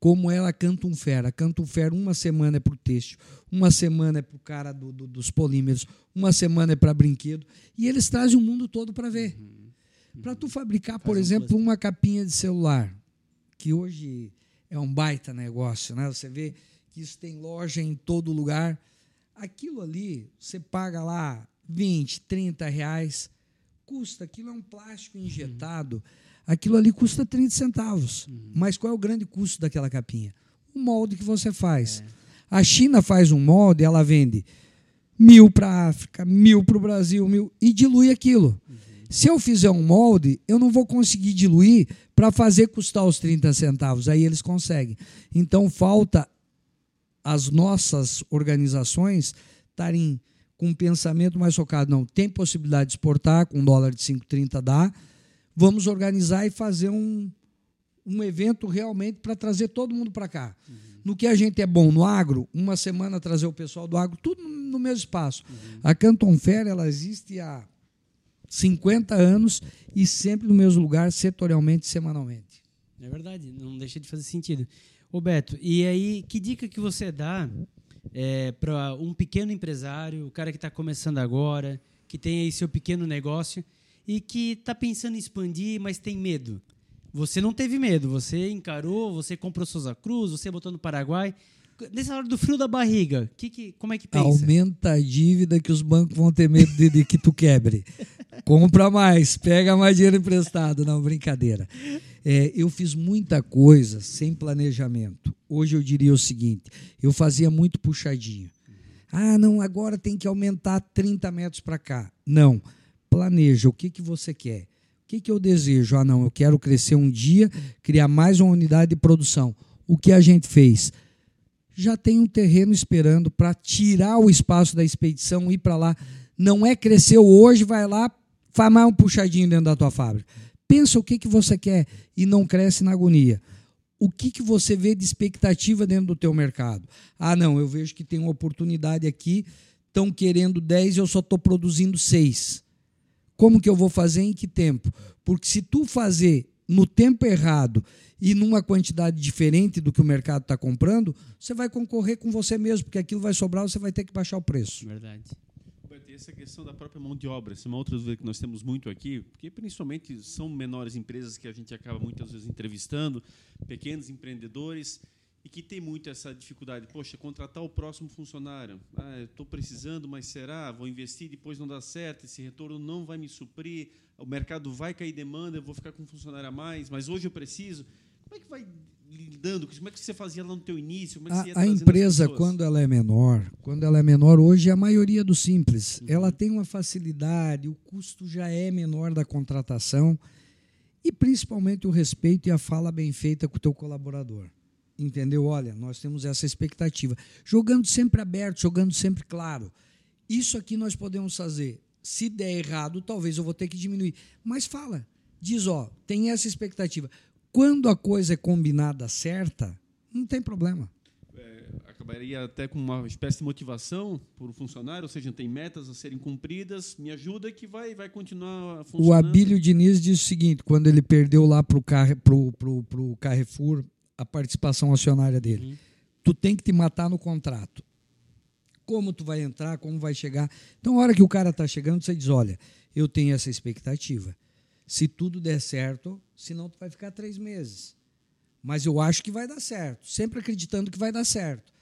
como ela canta um fera. Canta um fera uma semana é para o têxtil, uma semana é para o cara do- do- dos polímeros, uma semana é para brinquedo. E eles trazem o mundo todo para ver. Para tu fabricar, por Faz um exemplo, uma capinha de celular, que hoje é um baita negócio, né? Você vê que isso tem loja em todo lugar. Aquilo ali, você paga lá 20, 30 reais, custa, aquilo é um plástico injetado, aquilo ali custa 30 centavos. Mas qual é o grande custo daquela capinha? O molde que você faz. A China faz um molde, ela vende mil para a África, mil para o Brasil, mil, e dilui aquilo. Se eu fizer um molde, eu não vou conseguir diluir para fazer custar os 30 centavos. Aí eles conseguem. Então falta as nossas organizações estarem com um pensamento mais focado. Não, tem possibilidade de exportar, com um dólar de 5,30 dá. Vamos organizar e fazer um, um evento realmente para trazer todo mundo para cá. No que a gente é bom no agro, uma semana trazer o pessoal do agro, tudo no mesmo espaço. A Canton Fair ela existe há 50 anos e sempre no mesmo lugar, setorialmente, semanalmente. É verdade, não deixa de fazer sentido. Ô Beto, e aí, que dica que você dá para um pequeno empresário, o cara que está começando agora, que tem aí seu pequeno negócio e que está pensando em expandir, mas tem medo? Você não teve medo, você encarou, você comprou Souza Cruz, você botou no Paraguai. Nessa hora do frio da barriga, que, que, como é que pensa? Aumenta a dívida que os bancos vão ter medo de, de que tu quebre. Compra mais, pega mais dinheiro emprestado. Não, brincadeira. É, eu fiz muita coisa sem planejamento. Hoje eu diria o seguinte: eu fazia muito puxadinho. Ah, não, agora tem que aumentar 30 metros para cá. Não. Planeja o que, que você quer. O que, que eu desejo? Ah, não, eu quero crescer um dia, criar mais uma unidade de produção. O que a gente fez? já tem um terreno esperando para tirar o espaço da expedição e ir para lá. Não é cresceu hoje, vai lá, faz mais um puxadinho dentro da tua fábrica. Pensa o que, que você quer e não cresce na agonia. O que, que você vê de expectativa dentro do teu mercado? Ah, não, eu vejo que tem uma oportunidade aqui, estão querendo 10 e eu só estou produzindo 6. Como que eu vou fazer em que tempo? Porque se tu fazer no tempo errado e numa quantidade diferente do que o mercado está comprando, você vai concorrer com você mesmo, porque aquilo vai sobrar, você vai ter que baixar o preço. Verdade. Essa questão da própria mão de obra, essa é uma outra dúvida que nós temos muito aqui, porque principalmente são menores empresas que a gente acaba muitas vezes entrevistando, pequenos empreendedores, e que tem muito essa dificuldade. Poxa, contratar o próximo funcionário. Ah, estou precisando, mas será? Vou investir, depois não dá certo, esse retorno não vai me suprir, o mercado vai cair demanda, eu vou ficar com um funcionário a mais, mas hoje eu preciso. Como é que vai lidando? Como é que você fazia lá no teu início? É a, a empresa, quando ela é menor, quando ela é menor, hoje a maioria do simples, uhum. ela tem uma facilidade, o custo já é menor da contratação e principalmente o respeito e a fala bem feita com o teu colaborador. Entendeu? Olha, nós temos essa expectativa. Jogando sempre aberto, jogando sempre claro. Isso aqui nós podemos fazer. Se der errado, talvez eu vou ter que diminuir. Mas fala. Diz, ó, tem essa expectativa. Quando a coisa é combinada certa, não tem problema. É, acabaria até com uma espécie de motivação para o funcionário, ou seja, tem metas a serem cumpridas, me ajuda que vai, vai continuar funcionando. O Abílio Diniz diz o seguinte, quando ele perdeu lá para o pro, pro, pro Carrefour a participação acionária dele. Uhum. Tu tem que te matar no contrato. Como tu vai entrar, como vai chegar. Então, a hora que o cara está chegando, você diz: olha, eu tenho essa expectativa. Se tudo der certo, senão tu vai ficar três meses. Mas eu acho que vai dar certo, sempre acreditando que vai dar certo.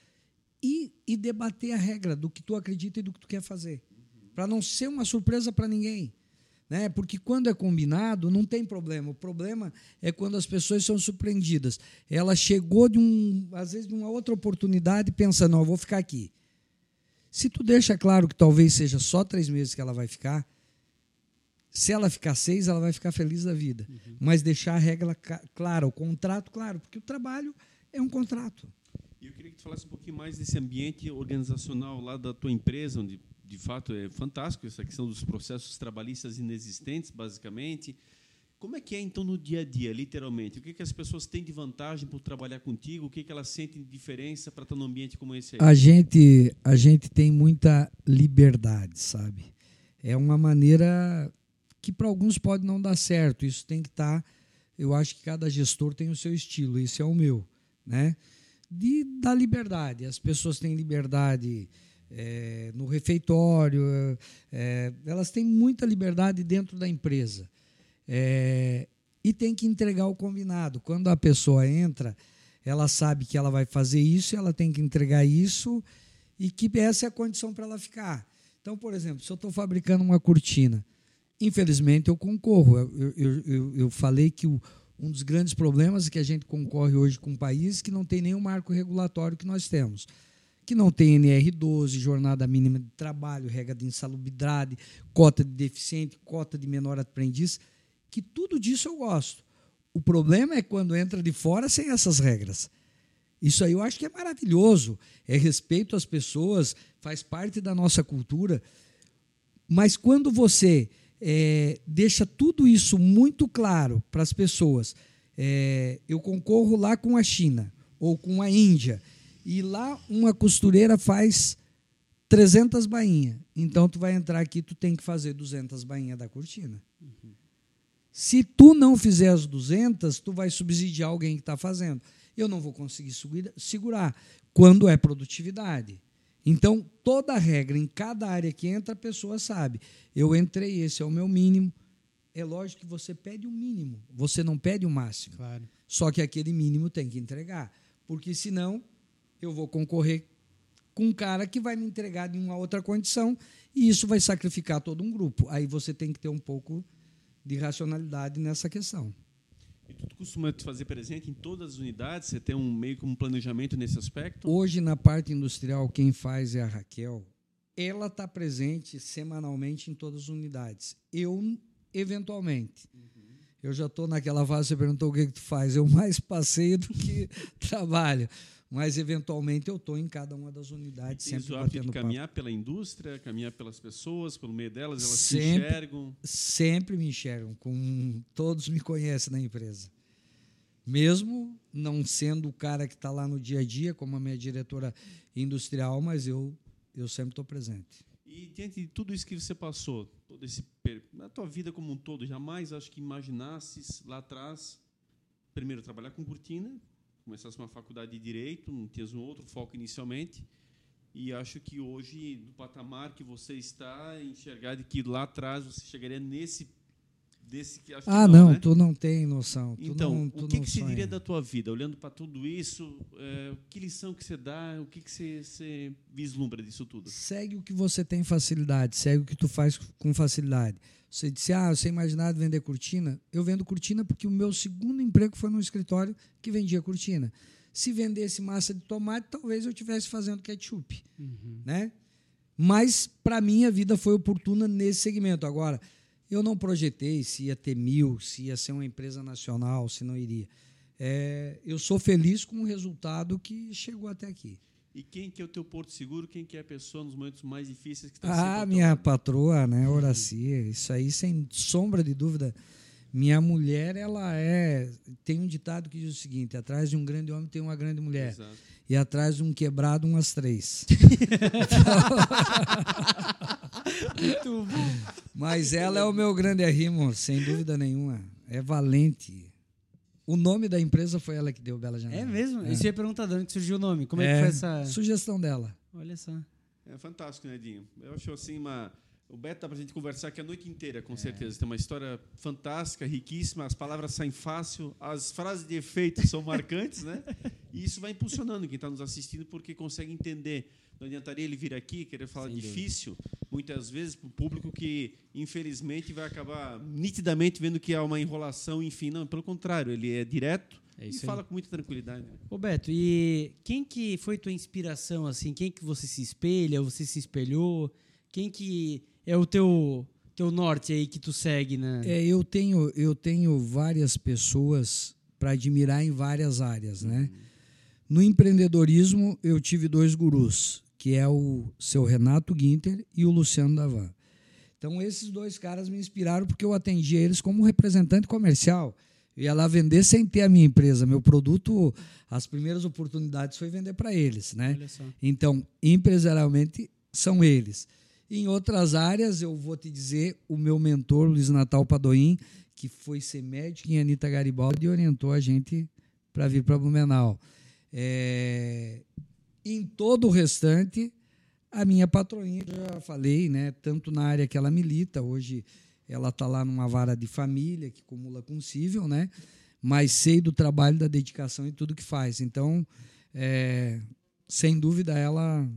E, e debater a regra do que tu acredita e do que tu quer fazer. Para não ser uma surpresa para ninguém. Né? Porque quando é combinado, não tem problema. O problema é quando as pessoas são surpreendidas. Ela chegou de um, às vezes, de uma outra oportunidade, pensa, não, eu vou ficar aqui. Se tu deixa claro que talvez seja só três meses que ela vai ficar, se ela ficar seis, ela vai ficar feliz da vida. Uhum. Mas deixar a regra clara, o contrato claro, porque o trabalho é um contrato. E eu queria que tu falasse um pouquinho mais desse ambiente organizacional lá da tua empresa, onde de fato é fantástico essa questão dos processos trabalhistas inexistentes, basicamente. Como é que é então no dia a dia, literalmente? O que, que as pessoas têm de vantagem por trabalhar contigo? O que, que elas sentem de diferença para estar num ambiente como esse aí? A gente, a gente tem muita liberdade, sabe? É uma maneira que para alguns pode não dar certo. Isso tem que estar. Tá, eu acho que cada gestor tem o seu estilo. Esse é o meu, né? De da liberdade. As pessoas têm liberdade é, no refeitório, é, elas têm muita liberdade dentro da empresa. É, e tem que entregar o combinado. Quando a pessoa entra, ela sabe que ela vai fazer isso, ela tem que entregar isso e que essa é a condição para ela ficar. Então, por exemplo, se eu estou fabricando uma cortina, infelizmente eu concorro. Eu, eu, eu, eu falei que o, um dos grandes problemas é que a gente concorre hoje com um país que não tem nenhum marco regulatório que nós temos que não tem NR12, jornada mínima de trabalho, regra de insalubridade, cota de deficiente, cota de menor aprendiz, que tudo disso eu gosto. O problema é quando entra de fora sem essas regras. Isso aí eu acho que é maravilhoso, é respeito às pessoas, faz parte da nossa cultura. Mas quando você é, deixa tudo isso muito claro para as pessoas, é, eu concorro lá com a China ou com a Índia, e lá uma costureira faz 300 bainhas. Então tu vai entrar aqui, tu tem que fazer 200 bainhas da cortina. Se tu não fizer as 200, tu vai subsidiar alguém que está fazendo. Eu não vou conseguir segurar quando é produtividade. Então, toda regra em cada área que entra, a pessoa sabe. Eu entrei, esse é o meu mínimo. É lógico que você pede o mínimo, você não pede o máximo. Claro. Só que aquele mínimo tem que entregar. Porque senão eu vou concorrer com um cara que vai me entregar de uma outra condição e isso vai sacrificar todo um grupo. Aí você tem que ter um pouco de racionalidade nessa questão. E tu costuma te fazer presente em todas as unidades? Você tem um meio como um planejamento nesse aspecto? Hoje, na parte industrial, quem faz é a Raquel. Ela está presente semanalmente em todas as unidades. Eu, eventualmente. Uhum. Eu já estou naquela fase, você perguntou o que, que tu faz. Eu mais passeio do que trabalho mas eventualmente eu estou em cada uma das unidades, sempre batendo de caminhar papo. pela indústria, caminhar pelas pessoas, pelo meio delas, elas sempre, se enxergam? Sempre me enxergam, com, todos me conhecem na empresa. Mesmo não sendo o cara que está lá no dia a dia, como a minha diretora industrial, mas eu, eu sempre estou presente. E diante de tudo isso que você passou, todo esse na tua vida como um todo, jamais acho que imaginasses lá atrás, primeiro trabalhar com cortina, começasse uma faculdade de direito, não tinha um outro foco inicialmente. E acho que hoje, no patamar que você está, enxergar de que lá atrás você chegaria nesse desse que acho que Ah, não, né? tu não tem noção. Então, não, tu o que, não que você diria da tua vida? Olhando para tudo isso, é, que lição que você dá? O que, que você, você vislumbra disso tudo? Segue o que você tem facilidade, segue o que tu faz com facilidade. Você disse, ah, você imaginava vender cortina? Eu vendo cortina porque o meu segundo emprego foi num escritório que vendia cortina. Se vendesse massa de tomate, talvez eu estivesse fazendo ketchup, né? Mas para mim a vida foi oportuna nesse segmento. Agora, eu não projetei se ia ter mil, se ia ser uma empresa nacional, se não iria. É, eu sou feliz com o resultado que chegou até aqui. E quem que é o teu porto seguro? Quem que é a pessoa nos momentos mais difíceis que está Ah, minha patroa, né, Horacia, isso aí sem sombra de dúvida. Minha mulher, ela é. Tem um ditado que diz o seguinte: atrás de um grande homem tem uma grande mulher. Exato. E atrás de um quebrado, umas três. Muito bom. Mas ela é o meu grande arrimo, sem dúvida nenhuma. É valente. O nome da empresa foi ela que deu Bela Janela. É mesmo? É. Isso eu ia perguntar de onde que surgiu o nome. Como é, É, que foi essa. Sugestão dela. Olha só. É fantástico, né, Edinho? Eu acho assim uma. O Beto dá pra gente conversar aqui a noite inteira, É. com certeza. Tem uma história fantástica, riquíssima, as palavras saem fácil, as frases de efeito são marcantes, né? E isso vai impulsionando quem está nos assistindo porque consegue entender. Não adiantaria ele vir aqui querer falar Sem dúvida. difícil, muitas vezes, para o público que, infelizmente, vai acabar nitidamente vendo que há uma enrolação, enfim. Não, pelo contrário, ele é direto É e aí. fala com muita tranquilidade. né? Ô Beto, e quem que foi tua inspiração, assim? Quem que você se espelha, você se espelhou? Quem que é o teu, teu norte aí que tu segue, né? É, eu tenho, eu tenho várias pessoas para admirar em várias áreas, né? No empreendedorismo, eu tive dois gurus, que é o seu Renato Guinter e o Luciano Davan. Então, esses dois caras me inspiraram porque eu atendia eles como representante comercial. Eu ia lá vender sem ter a minha empresa. Meu produto, as primeiras oportunidades foi vender para eles, né? Então, empresarialmente, são eles. Em outras áreas, eu vou te dizer, o meu mentor, Luiz Natal Padoim, que foi ser médico em Anitta Garibaldi orientou a gente para vir para Blumenau. É, em todo o restante, a minha patroinha, já falei, né, tanto na área que ela milita, hoje ela está lá numa vara de família, que acumula com cível, né, mas sei do trabalho, da dedicação e tudo que faz. Então, é, sem dúvida, ela,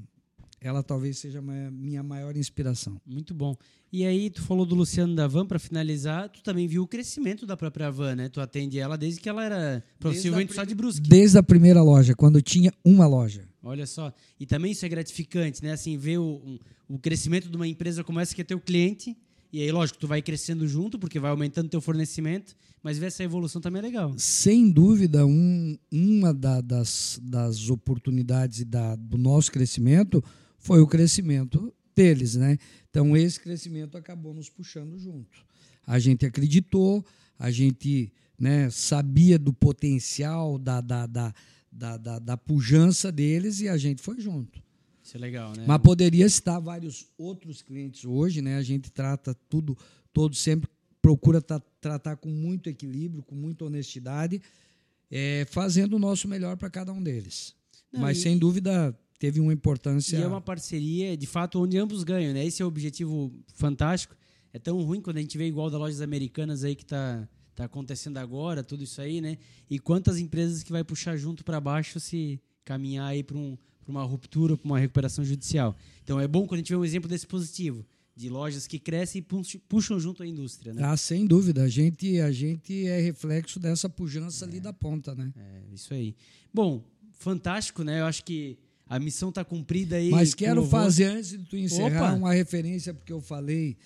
ela talvez seja a minha maior inspiração. Muito bom. E aí, tu falou do Luciano da Van, para finalizar, tu também viu o crescimento da própria Van, né? Tu atende ela desde que ela era possivelmente só de Brusque. Desde a primeira loja, quando tinha uma loja. Olha só. E também isso é gratificante, né? Assim, ver o, o crescimento de uma empresa como essa que é teu cliente. E aí, lógico, tu vai crescendo junto, porque vai aumentando teu fornecimento, mas ver essa evolução também é legal. Sem dúvida, um- uma da- das, das oportunidades e da, do nosso crescimento foi o crescimento deles, né? Então esse crescimento acabou nos puxando junto. A gente acreditou, a gente né, sabia do potencial da, da, da, da, da, da pujança deles e a gente foi junto. Isso é legal, né? Mas poderia citar vários outros clientes hoje, né? A gente trata tudo, todos sempre procura tra- tratar com muito equilíbrio, com muita honestidade, é, fazendo o nosso melhor para cada um deles. Não, Mas e- sem dúvida teve uma importância. E é uma parceria, de fato, onde ambos ganham, né? Esse é o objetivo fantástico. É tão ruim quando a gente vê igual da lojas americanas aí que está tá acontecendo agora, tudo isso aí, né? E quantas empresas que vai puxar junto para baixo se caminhar aí para um, uma ruptura, para uma recuperação judicial. Então é bom quando a gente vê um exemplo desse positivo, de lojas que crescem e puxam, junto a indústria, né? Ah, sem dúvida. A gente, a gente é reflexo dessa pujança ali da ponta, né? É, isso aí. Bom, fantástico, né? Eu acho que a missão está cumprida aí. Mas quero louvor. fazer, antes de tu encerrar, Opa! uma referência, porque eu falei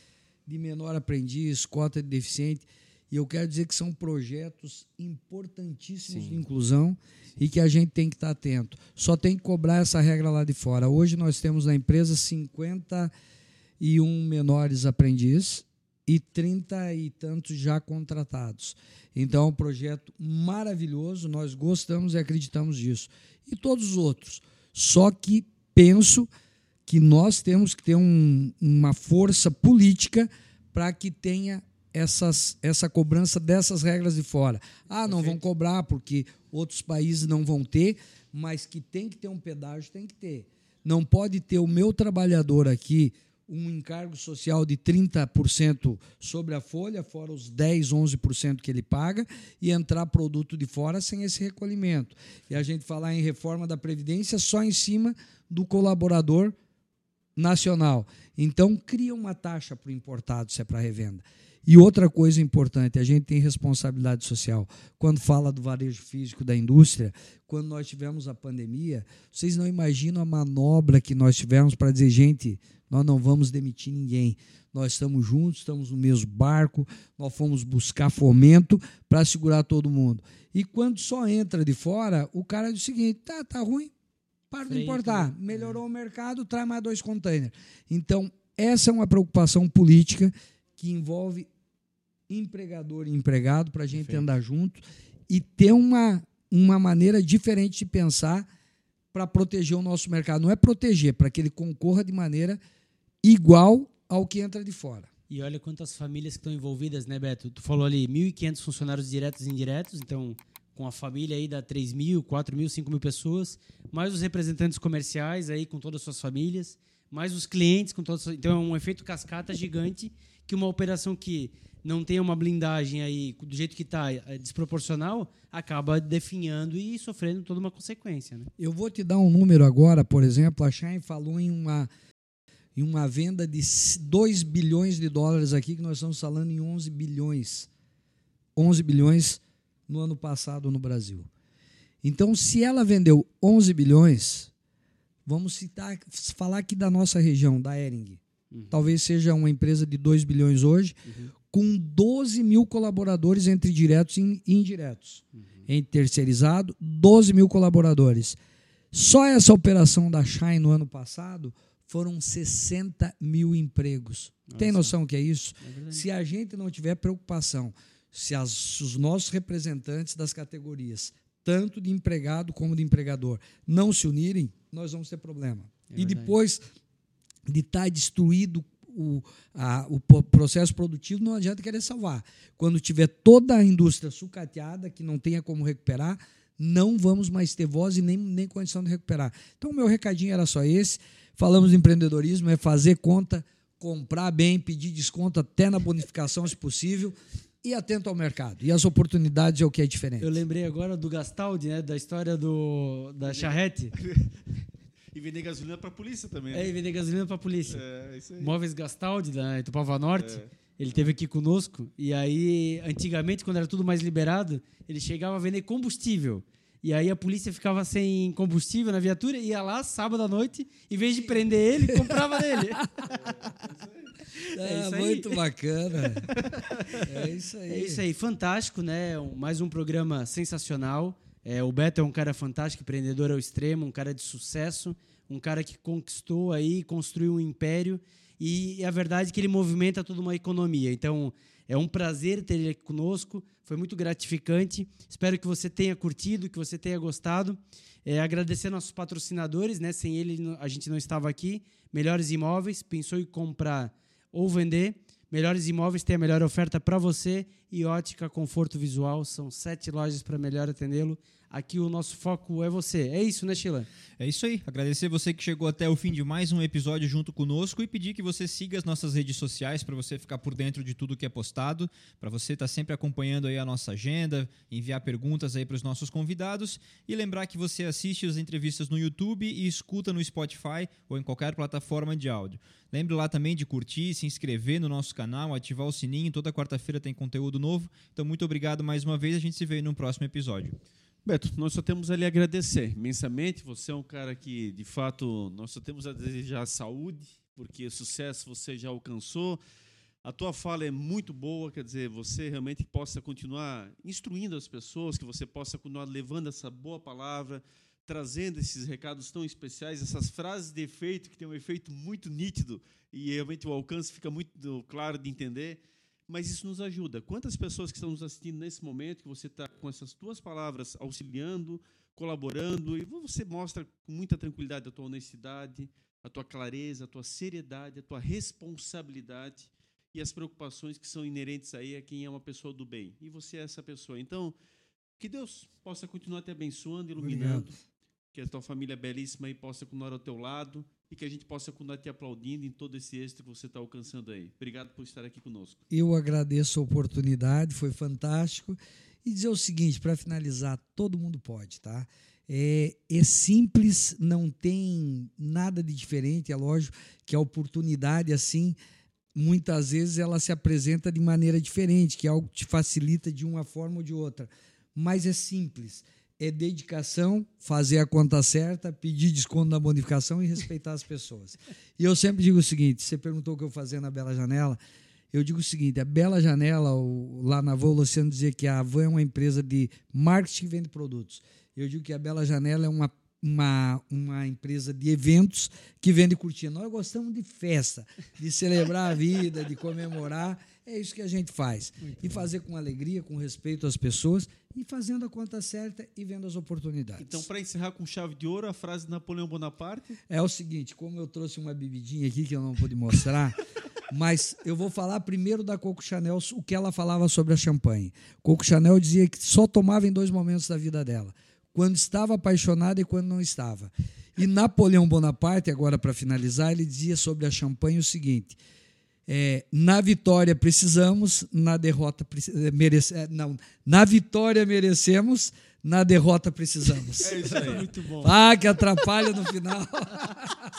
de menor aprendiz, cota de deficiente, e eu quero dizer que são projetos importantíssimos Sim. de inclusão e que a gente tem que estar atento. Só tem que cobrar essa regra lá de fora. Hoje nós temos na empresa 51 menores aprendizes e 30 e tantos já contratados. Então é um projeto maravilhoso, nós gostamos e acreditamos disso. E todos os outros. Só que penso que nós temos que ter um- uma força política para que tenha essas, essa cobrança dessas regras de fora. Ah, não vão cobrar porque outros países não vão ter, mas que tem que ter um pedágio, tem que ter. Não pode ter o meu trabalhador aqui, um encargo social de 30% sobre a folha, fora os 10, 11% que ele paga, e entrar produto de fora sem esse recolhimento. E a gente falar em reforma da Previdência só em cima do colaborador nacional. Então, cria uma taxa para o importado se é para revenda. E outra coisa importante, a gente tem responsabilidade social. Quando fala do varejo físico da indústria, quando nós tivemos a pandemia, vocês não imaginam a manobra que nós tivemos para dizer, gente, nós não vamos demitir ninguém. Nós estamos juntos, estamos no mesmo barco, nós fomos buscar fomento para segurar todo mundo. E quando só entra de fora, o cara diz o seguinte: tá, tá ruim, para de importar. Né? Melhorou é. o mercado, traz mais dois containers. Então, essa é uma preocupação política que envolve empregador e empregado para a gente Perfeito. andar junto e ter uma, uma maneira diferente de pensar para proteger o nosso mercado. Não é proteger, para que ele concorra de maneira igual ao que entra de fora. E olha quantas famílias que estão envolvidas, né, Beto? Tu falou ali 1.500 funcionários diretos e indiretos, então com a família aí dá 3 mil, 4 mil, 5 mil pessoas, mais os representantes comerciais aí com todas as suas famílias, mais os clientes com todos. Então é um efeito cascata gigante que uma operação que não tem uma blindagem aí do jeito que está é desproporcional acaba definhando e sofrendo toda uma consequência. Né? Eu vou te dar um número agora, por exemplo, a Shine falou em uma em uma venda de 2 bilhões de dólares aqui, que nós estamos falando em 11 bilhões. 11 bilhões no ano passado no Brasil. Então, se ela vendeu 11 bilhões, vamos citar, falar aqui da nossa região, da Ering. Uhum. Talvez seja uma empresa de 2 bilhões hoje, uhum. com 12 mil colaboradores entre diretos e indiretos. Uhum. Entre terceirizado, 12 mil colaboradores. Só essa operação da Shine no ano passado foram 60 mil empregos. Nossa. Tem noção que é isso? É se a gente não tiver preocupação, se, as, os nossos representantes das categorias, tanto de empregado como de empregador, não se unirem, nós vamos ter problema. É e depois de estar tá destruído o, a, o processo produtivo, não adianta querer salvar. Quando tiver toda a indústria sucateada, que não tenha como recuperar, não vamos mais ter voz e nem, nem condição de recuperar. Então, o meu recadinho era só esse. Falamos de empreendedorismo, é fazer conta, comprar bem, pedir desconto até na bonificação, se possível, e atento ao mercado. E as oportunidades é o que é diferente. Eu lembrei agora do Gastaldi, né, da história do, da charrete. E vender gasolina para a polícia também. Né? É, e vender gasolina para a polícia. É, isso aí. Móveis Gastaldi, da Itupava Norte. É. Ele teve aqui conosco. E aí, antigamente, quando era tudo mais liberado, ele chegava a vender combustível. E aí a polícia ficava sem combustível na viatura, ia lá sábado à noite, em vez de prender ele, comprava dele. É, é isso aí. muito bacana. É isso aí. É isso aí, fantástico, né? Mais um programa sensacional. É, o Beto é um cara fantástico, empreendedor ao extremo, um cara de sucesso, um cara que conquistou aí, construiu um império e a verdade é que ele movimenta toda uma economia. Então, é um prazer ter ele aqui conosco, foi muito gratificante. Espero que você tenha curtido, que você tenha gostado. É, agradecer nossos patrocinadores, né? Sem ele a gente não estava aqui. Melhores Imóveis, pensou em comprar ou vender. Melhores Imóveis tem a melhor oferta para você e Ótica Conforto Visual. São sete lojas para melhor atendê-lo. Aqui o nosso foco é você. É isso, né, Sheila? É isso aí. Agradecer você que chegou até o fim de mais um episódio junto conosco e pedir que você siga as nossas redes sociais para você ficar por dentro de tudo que é postado, para você estar tá sempre acompanhando aí a nossa agenda, enviar perguntas aí para os nossos convidados e lembrar que você assiste as entrevistas no YouTube e escuta no Spotify ou em qualquer plataforma de áudio. Lembre lá também de curtir, se inscrever no nosso canal, ativar o sininho. Toda quarta-feira tem conteúdo novo. Então, muito obrigado mais uma vez. A gente se vê no próximo episódio. Beto, nós só temos a agradecer imensamente. Você é um cara que, de fato, nós só temos a desejar saúde, porque sucesso você já alcançou. A tua fala é muito boa, quer dizer, você realmente possa continuar instruindo as pessoas, que você possa continuar levando essa boa palavra, trazendo esses recados tão especiais, essas frases de efeito que tem um efeito muito nítido e realmente o alcance fica muito claro de entender mas isso nos ajuda. Quantas pessoas que estão nos assistindo nesse momento, que você está com essas duas palavras auxiliando, colaborando, e você mostra com muita tranquilidade a tua honestidade, a tua clareza, a tua seriedade, a tua responsabilidade e as preocupações que são inerentes aí a quem é uma pessoa do bem. E você é essa pessoa. Então, que Deus possa continuar te abençoando, iluminando. Obrigado. que a tua família belíssima aí possa continuar ao teu lado e que a gente possa continuar te aplaudindo em todo esse êxito que você está alcançando aí. Obrigado por estar aqui conosco. Eu agradeço a oportunidade, foi fantástico. E dizer o seguinte, para finalizar, todo mundo pode, tá? É, é, simples, não tem nada de diferente, é lógico que a oportunidade, assim, muitas vezes ela se apresenta de maneira diferente, que algo te facilita de uma forma ou de outra. Mas é simples é dedicação, fazer a conta certa, pedir desconto na bonificação e respeitar as pessoas. E eu sempre digo o seguinte: você perguntou o que eu fazia na Bela Janela. Eu digo o seguinte: a Bela Janela, lá na Voo, Luciano dizia que a Van é uma empresa de marketing que vende produtos. Eu digo que a Bela Janela é uma uma, uma empresa de eventos que vende cortina. Nós gostamos de festa, de celebrar a vida, de comemorar. É isso que a gente faz. Muito e bom. fazer com alegria, com respeito às pessoas e fazendo a conta certa e vendo as oportunidades. Então, para encerrar com chave de ouro, a frase de Napoleão Bonaparte? É o seguinte: como eu trouxe uma bebidinha aqui que eu não pude mostrar. mas eu vou falar primeiro da Coco Chanel, o que ela falava sobre a champanhe. Coco Chanel dizia que só tomava em dois momentos da vida dela quando estava apaixonada e quando não estava. E Napoleão Bonaparte, agora para finalizar, ele dizia sobre a champanhe o seguinte: é, na vitória precisamos, na derrota é, merece, é, não, na vitória merecemos, na derrota precisamos. É isso aí. Muito bom. Ah, que atrapalha no final.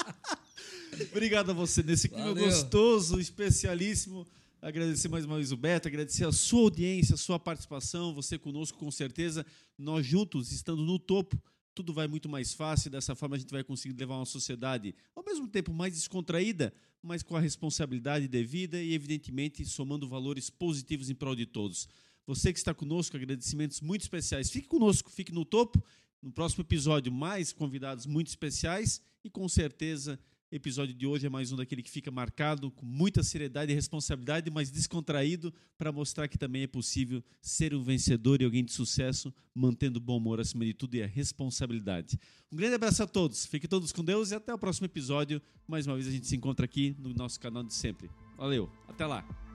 Obrigado a você nesse clima Valeu. gostoso, especialíssimo. Agradecer mais uma vez o Beto, agradecer a sua audiência, a sua participação, você conosco, com certeza. Nós juntos, estando no topo, tudo vai muito mais fácil. Dessa forma, a gente vai conseguir levar uma sociedade, ao mesmo tempo, mais descontraída, mas com a responsabilidade devida e, evidentemente, somando valores positivos em prol de todos. Você que está conosco, agradecimentos muito especiais. Fique conosco, fique no topo. No próximo episódio, mais convidados muito especiais e, com certeza, episódio de hoje é mais um daquele que fica marcado com muita seriedade e responsabilidade, mas descontraído para mostrar que também é possível ser um vencedor e alguém de sucesso, mantendo bom humor acima de tudo e a responsabilidade. Um grande abraço a todos, fiquem todos com Deus e até o próximo episódio. Mais uma vez a gente se encontra aqui no nosso canal de sempre. Valeu, até lá!